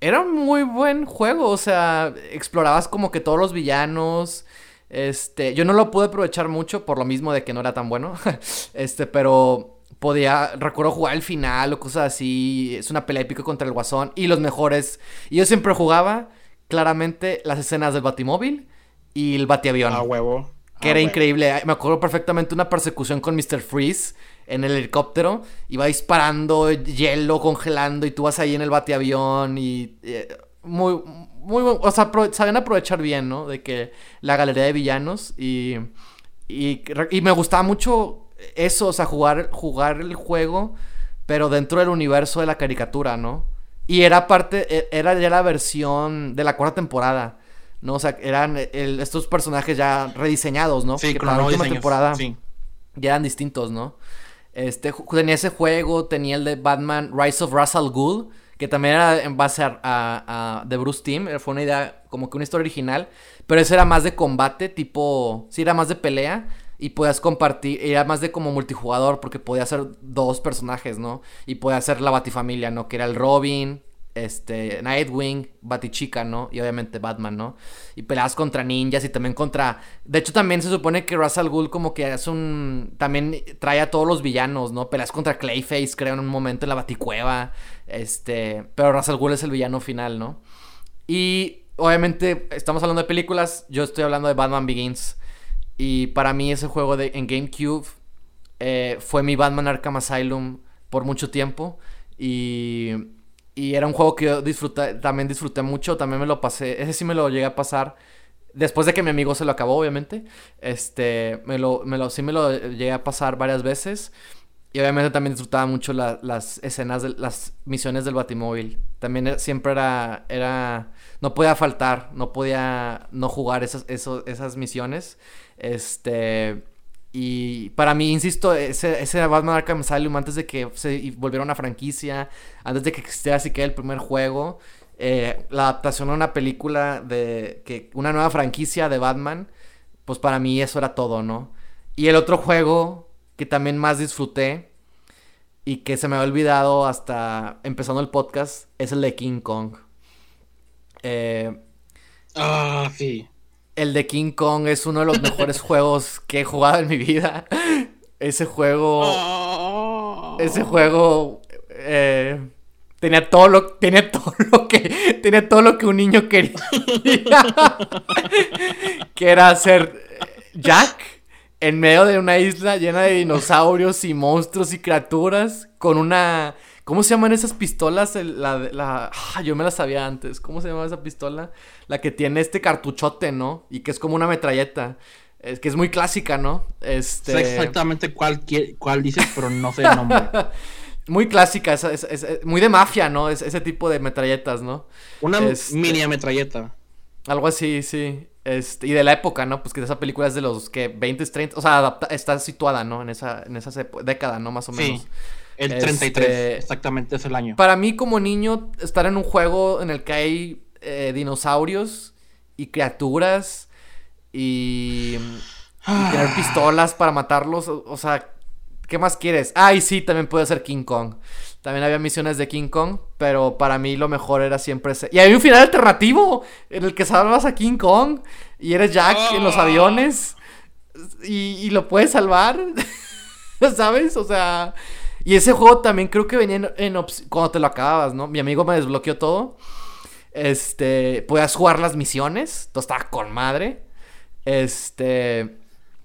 era un muy buen juego. O sea, explorabas como que todos los villanos. Este, yo no lo pude aprovechar mucho por lo mismo de que no era tan bueno. [LAUGHS] este, pero podía, recuerdo jugar el final o cosas así. Es una pelea épica contra el Guasón. Y los mejores. Y yo siempre jugaba, claramente, las escenas del Batimóvil y el batiavión. A huevo. Que era increíble. Me acuerdo perfectamente una persecución con Mr. Freeze en el helicóptero. Iba disparando hielo, congelando. Y tú vas ahí en el batiavión. Y. Eh, muy. Muy O sea, saben aprovechar bien, ¿no? De que la galería de villanos. Y. Y, y me gustaba mucho eso, o sea, jugar, jugar el juego, pero dentro del universo de la caricatura, ¿no? Y era parte, e, era ya la versión de la cuarta temporada. ¿No? O sea, eran estos personajes ya rediseñados, ¿no? Sí, para la última temporada ya eran distintos, ¿no? Este, tenía ese juego, tenía el de Batman Rise of Russell Gould, que también era en base a, a, de Bruce Timm, fue una idea como que una historia original, pero ese era más de combate, tipo, sí, era más de pelea, y podías compartir, era más de como multijugador, porque podía ser dos personajes, ¿no? Y podía ser la Batifamilia, ¿no? Que era el Robin, este, Nightwing, Batichica, ¿no? Y obviamente Batman, ¿no? Y peleas contra ninjas y también contra... De hecho, también se supone que Russell Gould como que es un... También trae a todos los villanos, ¿no? Peleas contra Clayface, creo, en un momento en la Baticueva. Este... Pero Russell Gould es el villano final, ¿no? Y obviamente estamos hablando de películas, yo estoy hablando de Batman Begins. Y para mí ese juego de, en GameCube eh, fue mi Batman Arkham Asylum por mucho tiempo. Y y era un juego que yo disfruté, también disfruté mucho, también me lo pasé, ese sí me lo llegué a pasar después de que mi amigo se lo acabó, obviamente. Este, me lo, me lo, sí me lo llegué a pasar varias veces. Y obviamente también disfrutaba mucho las escenas, de, las misiones del Batimóvil. También siempre era, era, no podía faltar, no podía no jugar esas, esas misiones. Este, y para mí, insisto, ese, Batman Arkham Asylum, antes de que se volviera una franquicia, antes de que existiera que el primer juego, eh, la adaptación a una película de que una nueva franquicia de Batman, pues para mí eso era todo, ¿no? Y el otro juego que también más disfruté y que se me ha olvidado hasta empezando el podcast es el de King Kong. Eh, ah, sí el de King Kong es uno de los mejores [LAUGHS] juegos que he jugado en mi vida. Ese juego. Oh. Ese juego. Eh, tenía todo lo. Tenía todo lo que. Tenía todo lo que un niño quería. [LAUGHS] que era ser Jack en medio de una isla llena de dinosaurios y monstruos y criaturas. Con una ¿Cómo se llaman esas pistolas? la, la, ah, yo me la sabía antes. ¿Cómo se llama esa pistola? La que tiene este cartuchote, ¿no? Y que es como una metralleta. Es que es muy clásica, ¿no? Este... Sé exactamente cuál, cuál dices, pero no sé el nombre. [LAUGHS] Muy clásica, muy de mafia, ¿no? Es, ese tipo de metralletas, ¿no? Una este, mini metralleta. Algo así, sí. Este, y de la época, ¿no? Pues que esa película es de los que 20, 30, o sea, está situada, ¿no? En esa, en esa década, ¿no? Más o menos. Sí. El 33, este, exactamente es el año. Para mí como niño, estar en un juego en el que hay eh, dinosaurios y criaturas y, y tener pistolas para matarlos, o, sea, ¿qué más quieres? Ah, y sí, también puede ser King Kong. También había misiones de King Kong, pero para mí lo mejor era siempre ese. Y hay un final alternativo en el que salvas a King Kong y eres Jack en los ah. aviones y, y lo puedes salvar. [LAUGHS] ¿Sabes? O sea, y ese juego también creo que venía en, cuando te lo acababas, ¿no? Mi amigo me desbloqueó todo. Este, podías jugar las misiones, todo estaba con madre. Este,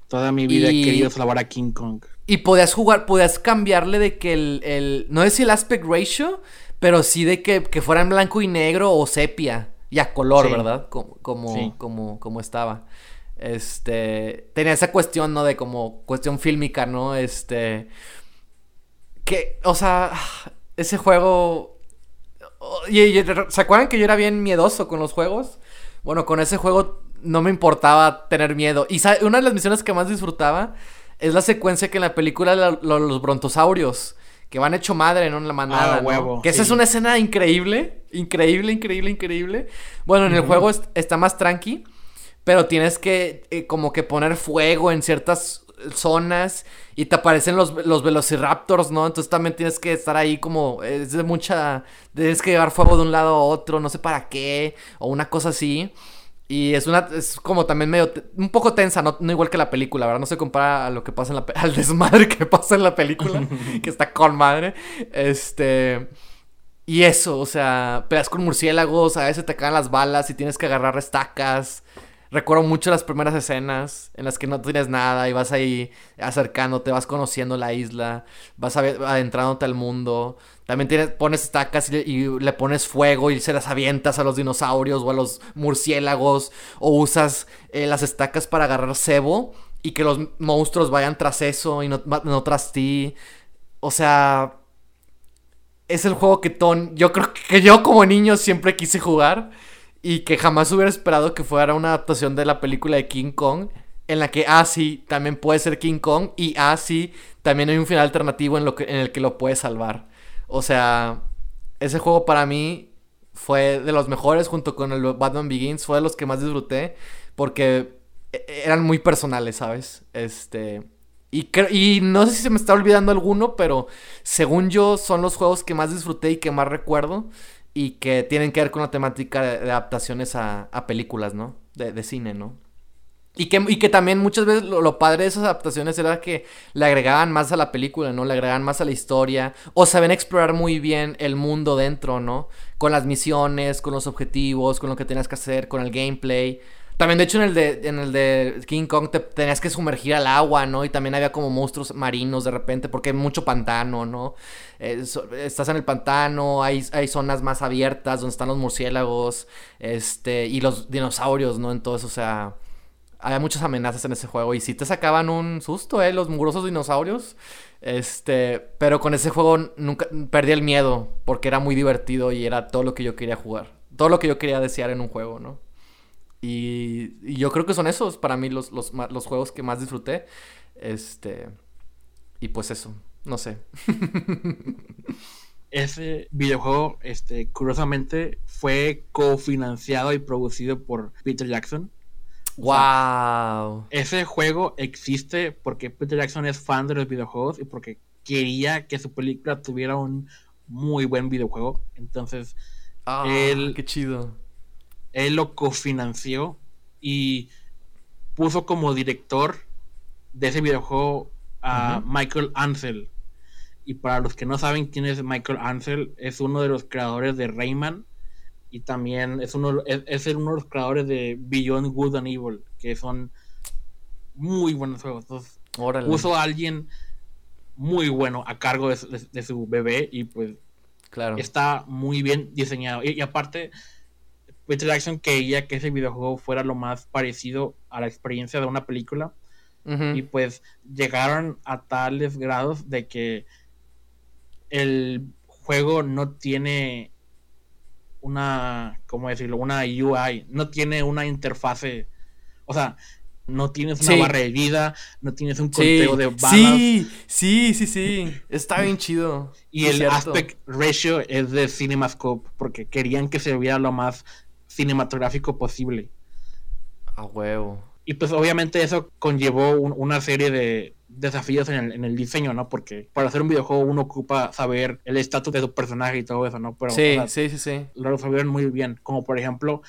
toda mi vida he querido salvar a King Kong. Y podías jugar, podías cambiarle de que el, el no es el aspect ratio, pero sí de que, que, fuera en blanco y negro o sepia y a color, ¿verdad? Como, como, como, como estaba. Este, tenía esa cuestión, ¿no? De como cuestión fílmica, ¿no? Este, que, o sea, ese juego... ¿Se acuerdan que yo era bien miedoso con los juegos? Bueno, con ese juego no me importaba tener miedo. Y una de las misiones que más disfrutaba es la secuencia que en la película los brontosaurios que van hecho madre. En la manada. Ah, que esa es una escena increíble. Increíble, increíble, increíble. Bueno, en el juego está más tranqui. Pero tienes que eh, como que poner fuego en ciertas zonas y te aparecen los, los velociraptors, ¿no? Entonces también tienes que estar ahí como, es de mucha, tienes que llevar fuego de un lado a otro, no sé para qué, o una cosa así. Y es una, es como también medio, un poco tensa, no, igual que la película, ¿verdad? No se compara a lo que pasa en la, [LAUGHS] al desmadre que pasa en la película, [LAUGHS] que está con madre. Este... Y eso, o sea, peleas con murciélagos, a veces te caen las balas y tienes que agarrar estacas. Recuerdo mucho las primeras escenas en las que no tienes nada y vas ahí acercándote, vas conociendo la isla, vas adentrándote al mundo. También tienes, pones estacas y, le pones fuego y se las avientas a los dinosaurios o a los murciélagos. O usas eh, las estacas para agarrar cebo y que los monstruos vayan tras eso y no, no tras ti. O sea, es el juego que Ton, yo creo que yo como niño siempre quise jugar y que jamás hubiera esperado que fuera una adaptación de la película de King Kong, en la que, ah, también puede ser King Kong, y ah, sí, también hay un final alternativo en, lo que, en el que lo puede salvar. O sea, ese juego para mí fue de los mejores junto con el Batman Begins, fue de los que más disfruté, porque e, e, eran muy personales, ¿sabes? Este... Y, y no sé si se me está olvidando alguno, pero según yo son los juegos que más disfruté y que más recuerdo y que tienen que ver con la temática de, adaptaciones a, películas, ¿no? De, cine, ¿no? Y que, y que también muchas veces lo, padre de esas adaptaciones era que le agregaban más a la película, ¿no? Le agregaban más a la historia. O saben explorar muy bien el mundo dentro, ¿no? Con las misiones, con los objetivos, con lo que tenías que hacer, con el gameplay. También, de hecho, en el de, en el de King Kong te tenías que sumergir al agua, ¿no? Y también había como monstruos marinos de repente, porque hay mucho pantano, ¿no? Eh, estás en el pantano, hay, hay zonas más abiertas donde están los murciélagos, este, y los dinosaurios, ¿no? Entonces, o sea, había muchas amenazas en ese juego. Y sí te sacaban un susto, ¿eh? Los mugrosos dinosaurios. Este, pero con ese juego nunca perdí el miedo, porque era muy divertido y era todo lo que yo quería jugar. Todo lo que yo quería desear en un juego, ¿no? Y, yo creo que son esos para mí los, los, juegos que más disfruté. Este. Y pues eso, no sé. [LAUGHS] Ese videojuego, este, curiosamente, fue cofinanciado y producido por Peter Jackson. ¡Wow! ese juego existe porque Peter Jackson es fan de los videojuegos y porque quería que su película tuviera un muy buen videojuego. Entonces, ah, él, qué chido él lo cofinanció y puso como director de ese videojuego a Michael Ansel. Y para los que no saben quién es Michael Ansel, es uno de los creadores de Rayman y también es uno, es, uno de los creadores de Beyond Good and Evil, que son muy buenos juegos. Entonces, puso a alguien muy bueno a cargo de, su bebé y pues claro. está muy bien diseñado. y aparte, Peter Jackson quería que ese videojuego fuera lo más parecido a la experiencia de una película. Y pues llegaron a tales grados de que el juego no tiene una, ¿cómo decirlo? Una UI, no tiene una interfase, o sea, no tienes una barra de vida, no tienes un conteo de balas. Sí, sí, sí, sí, está bien chido. Y el aspect ratio es de CinemaScope, porque querían que se viera lo más cinematográfico posible. A huevo. Y pues obviamente eso conllevó una serie de desafíos en el, diseño, ¿no? Porque para hacer un videojuego uno ocupa saber el estatus de su personaje y todo eso, ¿no? Pero, sí, sí, sí, sí. Lo sabieron muy bien. Como por ejemplo,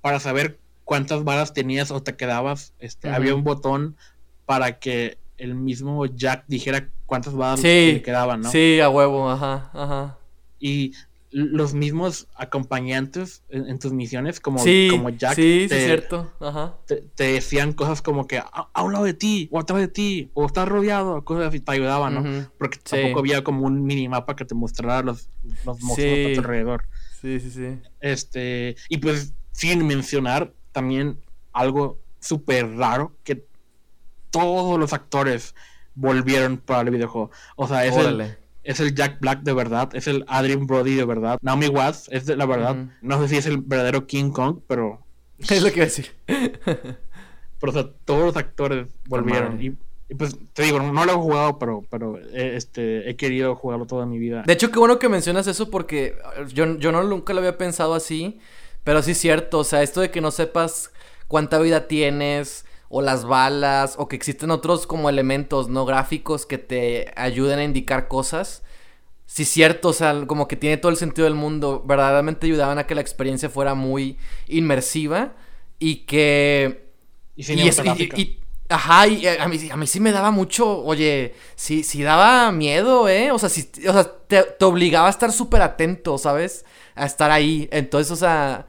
para saber cuántas balas tenías o te quedabas, este, había un botón para que el mismo Jack dijera cuántas balas le quedaban, ¿no? Sí, a huevo, ajá, ajá. Y los mismos acompañantes en, tus misiones, como, como Jack, sí, te, cierto. Te, decían cosas como que a, un lado de ti, o atrás de ti, o estás rodeado, cosas así, te ayudaban, ¿no? Porque tampoco había como un minimapa que te mostrara los, los monstruos a tu alrededor. Sí, sí, sí. Este, y pues, sin mencionar también algo súper raro, que todos los actores volvieron para el videojuego. O sea, es el es el Jack Black de verdad, es el Adrian Brody de verdad. Naomi Watts es de la verdad. No sé si es el verdadero King Kong, pero. [LAUGHS] Es lo que iba a decir. [LAUGHS] pero o sea, todos los actores volvieron. Y, pues te digo, no lo he jugado, pero, pero eh, este, he querido jugarlo toda mi vida. De hecho, qué bueno que mencionas eso porque yo, yo no nunca lo había pensado así. Pero sí es cierto, o sea, esto de que no sepas cuánta vida tienes, o las balas, o que existen otros como elementos no gráficos que te ayuden a indicar cosas. Sí, cierto, o sea, como que tiene todo el sentido del mundo. Verdaderamente ayudaban a que la experiencia fuera muy inmersiva y que. Y, y, Ajá, y eh, a mí, a mí sí me daba mucho, oye, sí, sí daba miedo, ¿eh? O sea, sí, o sea te, te obligaba a estar súper atento, ¿sabes? A estar ahí. Entonces, o sea,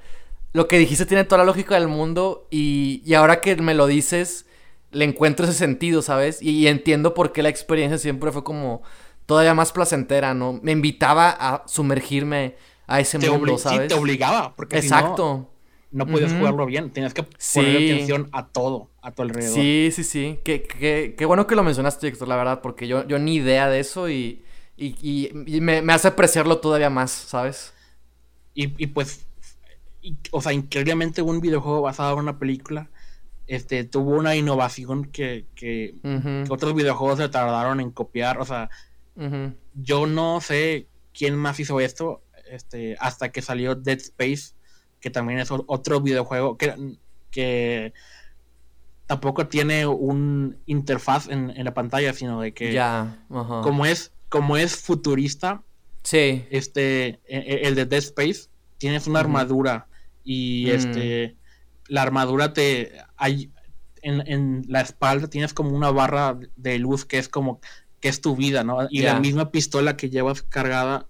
lo que dijiste tiene toda la lógica del mundo y, y ahora que me lo dices, le encuentro ese sentido, ¿sabes? Y, entiendo por qué la experiencia siempre fue como todavía más placentera, ¿no? Me invitaba a sumergirme a ese mundo, ¿sabes? Sí, te obligaba, porque Exacto. no, podías jugarlo bien, tenías que poner atención a todo, a tu alrededor. Sí, sí, sí. Qué, qué, qué bueno que lo mencionaste, Héctor, la verdad, porque yo, yo ni idea de eso y, y, y me, me, hace apreciarlo todavía más, ¿sabes? Y, y pues o sea, increíblemente un videojuego basado en una película este, tuvo una innovación que, que, otros videojuegos se tardaron en copiar. O sea, yo no sé quién más hizo esto este, hasta que salió Dead Space, que también es otro videojuego que, que tampoco tiene un interfaz en, la pantalla, sino de que ya, como es como es futurista, sí. este e, e, el de Dead Space tienes una armadura y mm. este la armadura te hay en, la espalda tienes como una barra de luz que es como que es tu vida, ¿no? Y la misma pistola que llevas cargada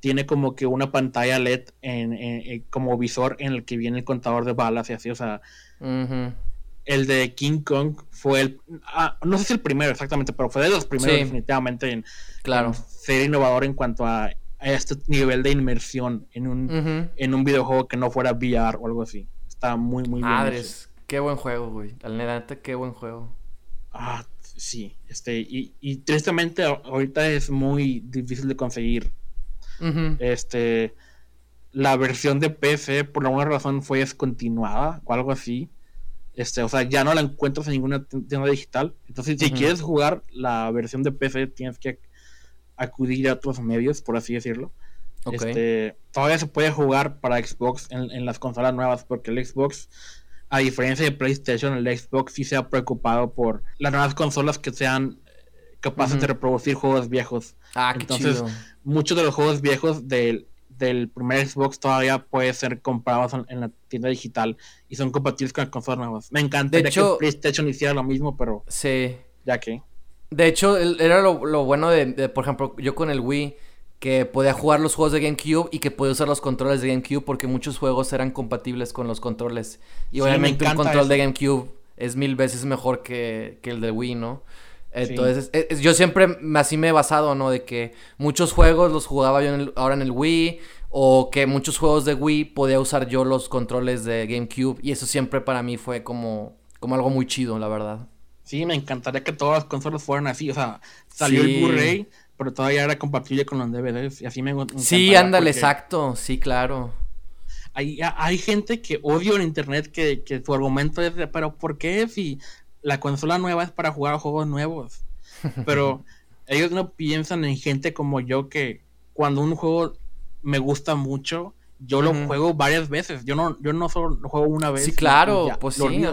tiene como que una pantalla LED en, como visor en el que viene el contador de balas y así, o sea, el de King Kong fue el, ah, no sé si el primero exactamente, pero fue de los primeros definitivamente en, claro. ser innovador en cuanto a a este nivel de inmersión en un, en un videojuego que no fuera VR o algo así. Está muy, muy bien. Madres, qué buen juego, güey. Al neta, qué buen juego. Ah, sí. Este, y, y tristemente ahorita es muy difícil de conseguir. Este, la versión de PC por alguna razón fue descontinuada o algo así. Este, o sea, ya no la encuentras en ninguna tienda digital. Entonces, si quieres jugar la versión de PC, tienes que acudir a otros medios, por así decirlo. Este, todavía se puede jugar para Xbox en, las consolas nuevas, porque el Xbox, a diferencia de PlayStation, el Xbox sí se ha preocupado por las nuevas consolas que sean capaces de reproducir juegos viejos. Ah, Entonces, muchos de los juegos viejos del, del primer Xbox todavía pueden ser comprados en, la tienda digital y son compatibles con las consolas nuevas. Me encantaría que PlayStation hiciera lo mismo, pero. Sí. Ya que. De hecho, era lo, bueno de, por ejemplo, yo con el Wii, que podía jugar los juegos de GameCube y que podía usar los controles de GameCube porque muchos juegos eran compatibles con los controles. Y obviamente un control de GameCube es mil veces mejor que, el de Wii, ¿no? Entonces, yo siempre así me he basado, ¿no? De que muchos juegos los jugaba yo ahora en el Wii, o que muchos juegos de Wii podía usar yo los controles de GameCube, y eso siempre para mí fue como, como algo muy chido, la verdad. Sí, me encantaría que todas las consolas fueran así. O sea, salió el Blu-ray, pero todavía era compatible con los DVDs y así me, Sí, ándale, exacto, sí, claro. Hay, hay gente que odio en internet que, que su argumento es, pero ¿por qué si la consola nueva es para jugar juegos nuevos? [LAUGHS] Pero ellos no piensan en gente como yo que cuando un juego me gusta mucho, yo lo juego varias veces. Yo no, yo no solo lo juego una vez. Sí, claro, pues sí,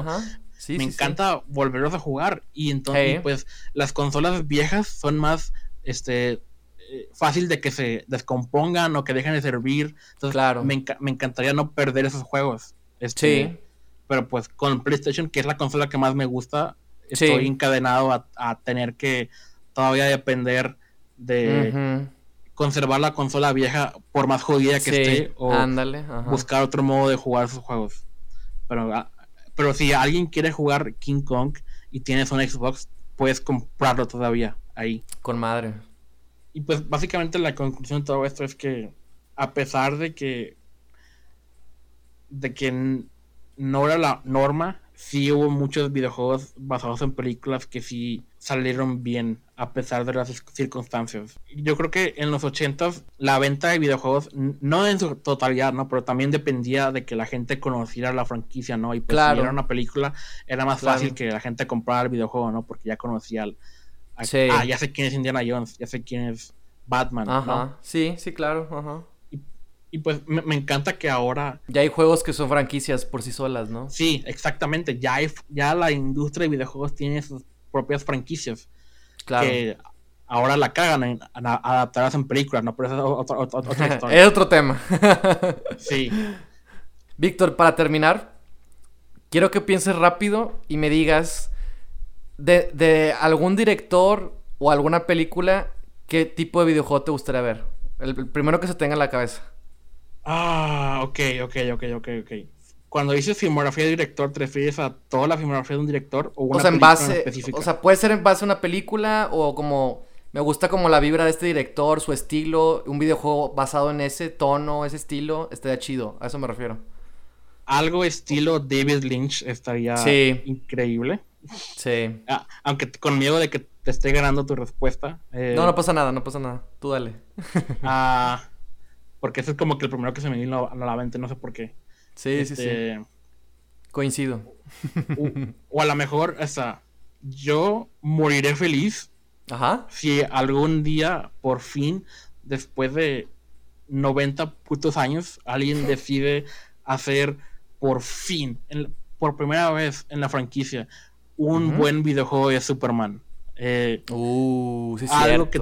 me encanta volverlos a jugar. Y entonces, pues, las consolas viejas son más este eh, fácil de que se descompongan o que dejen de servir. Entonces, claro. me, encantaría no perder esos juegos. Este, sí. Pero pues con PlayStation, que es la consola que más me gusta, estoy encadenado a, tener que todavía depender de conservar la consola vieja por más jodida que esté o buscar otro modo de jugar esos juegos. Pero, ah, pero si alguien quiere jugar King Kong y tienes un Xbox, puedes comprarlo todavía ahí. Con madre. Y pues básicamente la conclusión de todo esto es que a pesar de que de que no era la norma, sí hubo muchos videojuegos basados en películas que sí salieron bien a pesar de las circunstancias. Yo creo que en los 80 la venta de videojuegos, no en su totalidad, ¿no? Pero también dependía de que la gente conociera la franquicia, ¿no? Y pues si era una película, era más fácil que la gente comprara el videojuego, ¿no? Porque ya conocía Ah, ya sé quién es Indiana Jones, ya sé quién es Batman, Ajá. Sí, sí, claro, ajá. Y pues me, encanta que ahora. Ya hay juegos que son franquicias por sí solas, ¿no? Sí, exactamente. Ya, hay, ya la industria de videojuegos tiene sus propias franquicias. Claro. Que ahora la cagan en, adaptarlas en películas, ¿no? Pero eso es otra, [LAUGHS] historia. es otro tema. [LAUGHS] sí. Víctor, para terminar, quiero que pienses rápido y me digas de, de algún director o alguna película, ¿qué tipo de videojuego te gustaría ver? el primero que se tenga en la cabeza. Ah, ok, ok, ok, ok, ok. Cuando dices filmografía de director, ¿te refieres a toda la filmografía de un director o una o sea, en base, O sea, puede ser en base a una película o como me gusta como la vibra de este director, su estilo, un videojuego basado en ese tono, ese estilo, estaría chido, a eso me refiero. Algo estilo David Lynch estaría increíble. Sí. Ah, aunque con miedo de que te esté ganando tu respuesta. Eh, no, no pasa nada, no pasa nada. Tú dale. Ah. Porque ese es como que el primero que se me vino a la mente, no sé por qué. Sí, sí, sí. Este, Coincido. O, a lo mejor, o sea, yo moriré feliz. Ajá. Si algún día, por fin, después de 90 putos años, alguien decide hacer por fin, por primera vez en la franquicia, un buen videojuego de Superman. Eh, uh, sí, algo que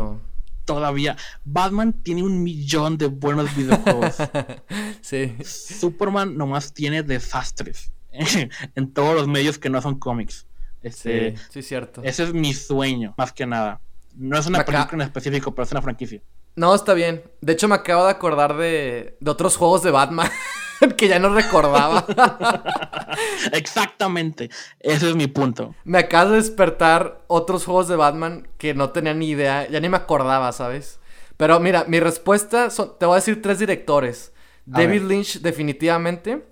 todavía. Batman tiene un millón de buenos videojuegos. [LAUGHS] sí. Superman nomás tiene desastres [LAUGHS] en todos los medios que no son cómics. Este, sí, sí, cierto. Ese es mi sueño, más que nada. No es una película en específico, pero es una franquicia. No, está bien. De hecho, me acabo de acordar de, de otros juegos de Batman. [LAUGHS] [LAUGHS] que ya no recordaba. [LAUGHS] Exactamente, ese es mi punto. Me acaba de despertar otros juegos de Batman que no tenía ni idea, ya ni me acordaba, ¿sabes? Pero mira, mi respuesta son, te voy a decir tres directores. David Lynch, definitivamente.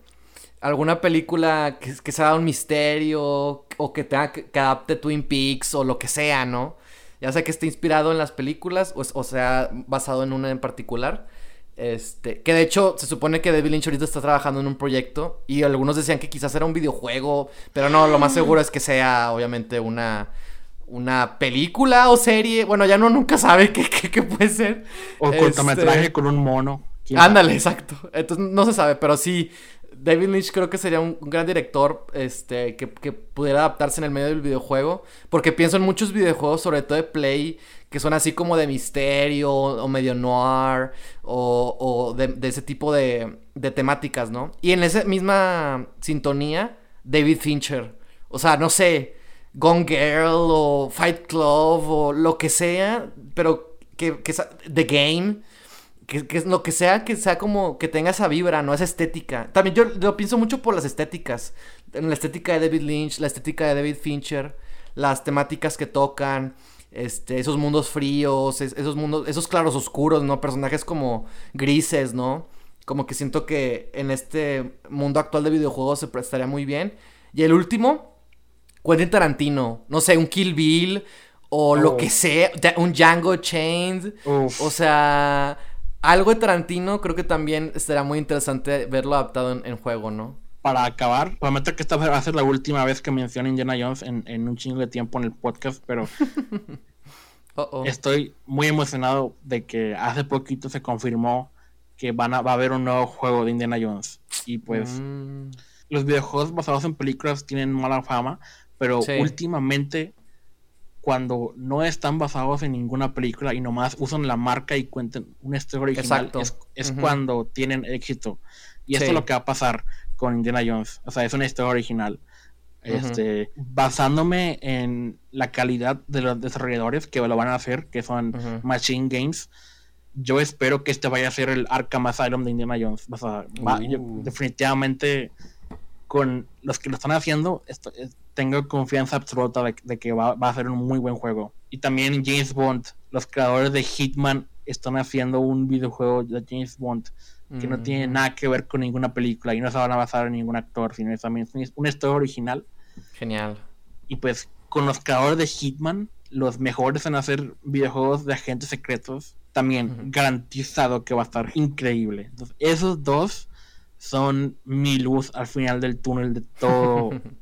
Alguna película que, que sea un misterio o que tenga que, adapte Twin Peaks o lo que sea, ¿no? Ya sea que esté inspirado en las películas o, o sea basado en una en particular. Este, que de hecho se supone que David Lynch ahorita está trabajando en un proyecto y algunos decían que quizás era un videojuego, pero no, lo más seguro es que sea obviamente una una película o serie, bueno, ya no nunca sabe qué, qué, puede ser. O cortometraje este, con un mono. Ándale, exacto. Entonces no se sabe, pero sí, David Lynch creo que sería un, gran director este, que, que, pudiera adaptarse en el medio del videojuego. Porque pienso en muchos videojuegos, sobre todo de Play, que son así como de misterio o medio noir o, o de, ese tipo de, de temáticas, ¿no? Y en esa misma sintonía, David Fincher. O sea, no sé, Gone Girl o Fight Club o lo que sea, pero que, que The Game. Que, que, lo que sea, que sea como que tenga esa vibra, no esa estética. También yo lo pienso mucho por las estéticas. En la estética de David Lynch, la estética de David Fincher, las temáticas que tocan, este, esos mundos fríos, esos mundos, esos claros oscuros, ¿no? Personajes como grises, ¿no? Como que siento que en este mundo actual de videojuegos se prestaría muy bien. Y el último, Quentin Tarantino, no sé, un Kill Bill o lo que sea, un Django Chained, o sea, algo de Tarantino creo que también será muy interesante verlo adaptado en, juego, ¿no? Para acabar, prometo que esta va a ser la última vez que mencione Indiana Jones en, un chingo de tiempo en el podcast, pero [LAUGHS] estoy muy emocionado de que hace poquito se confirmó que van a, va a haber un nuevo juego de Indiana Jones. Y pues mm. los videojuegos basados en películas tienen mala fama, pero últimamente cuando no están basados en ninguna película y nomás usan la marca y cuentan una historia original, es, cuando tienen éxito. Y esto es lo que va a pasar con Indiana Jones. O sea, es una historia original. Este, basándome en la calidad de los desarrolladores que lo van a hacer, que son Machine Games, yo espero que este vaya a ser el Arkham Asylum de Indiana Jones. Uh. definitivamente con los que lo están haciendo, eh, tengo confianza absoluta de, que va, a ser un muy buen juego. Y también James Bond, los creadores de Hitman están haciendo un videojuego de James Bond que no tiene mm. nada que ver con ninguna película y no se van a basar en ningún actor, sino es también una historia original. Genial. Y pues con los creadores de Hitman, los mejores en hacer videojuegos de agentes secretos, también garantizado que va a estar increíble. Entonces, esos dos son mi luz al final del túnel de todo, [LAUGHS]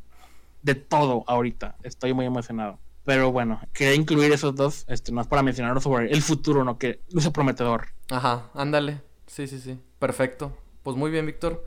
de todo ahorita. Estoy muy emocionado. Pero bueno, quería incluir esos dos, este, es para mencionarlo sobre el futuro, ¿no? Que luce prometedor. Ajá, ándale. Sí, sí, sí. Perfecto. Pues muy bien, Víctor.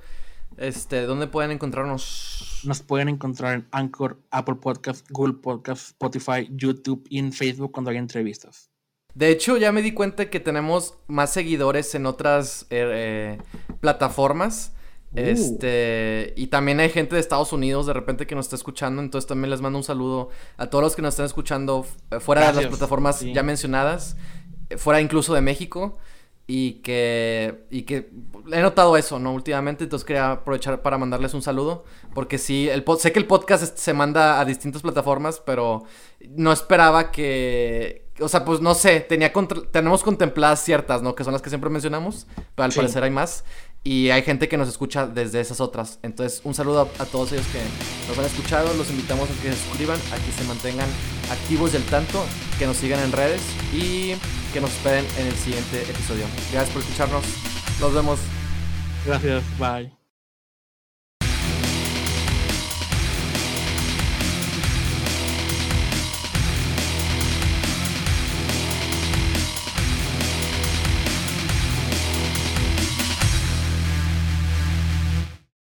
Este, ¿dónde pueden encontrarnos? Nos pueden encontrar en Anchor, Apple Podcast, Google Podcast, Spotify, YouTube y en Facebook cuando hay entrevistas. De hecho, ya me di cuenta que tenemos más seguidores en otras eh, plataformas. Uh. Este, y también hay gente de Estados Unidos de repente que nos está escuchando, entonces también les mando un saludo a todos los que nos están escuchando eh, fuera de las plataformas ya mencionadas, eh, fuera incluso de México y que y que he notado eso, ¿no? Últimamente, entonces quería aprovechar para mandarles un saludo, porque sí, el sé que el podcast se manda a distintas plataformas, pero no esperaba que o sea, pues no sé, tenía tenemos contempladas ciertas, ¿no? Que son las que siempre mencionamos, pero al parecer hay más. Y hay gente que nos escucha desde esas otras. Entonces, un saludo a, todos ellos que nos han escuchado. Los invitamos a que se suscriban, a que se mantengan activos del tanto, que nos sigan en redes y que nos esperen en el siguiente episodio. Gracias por escucharnos. Nos vemos. Gracias. Bye.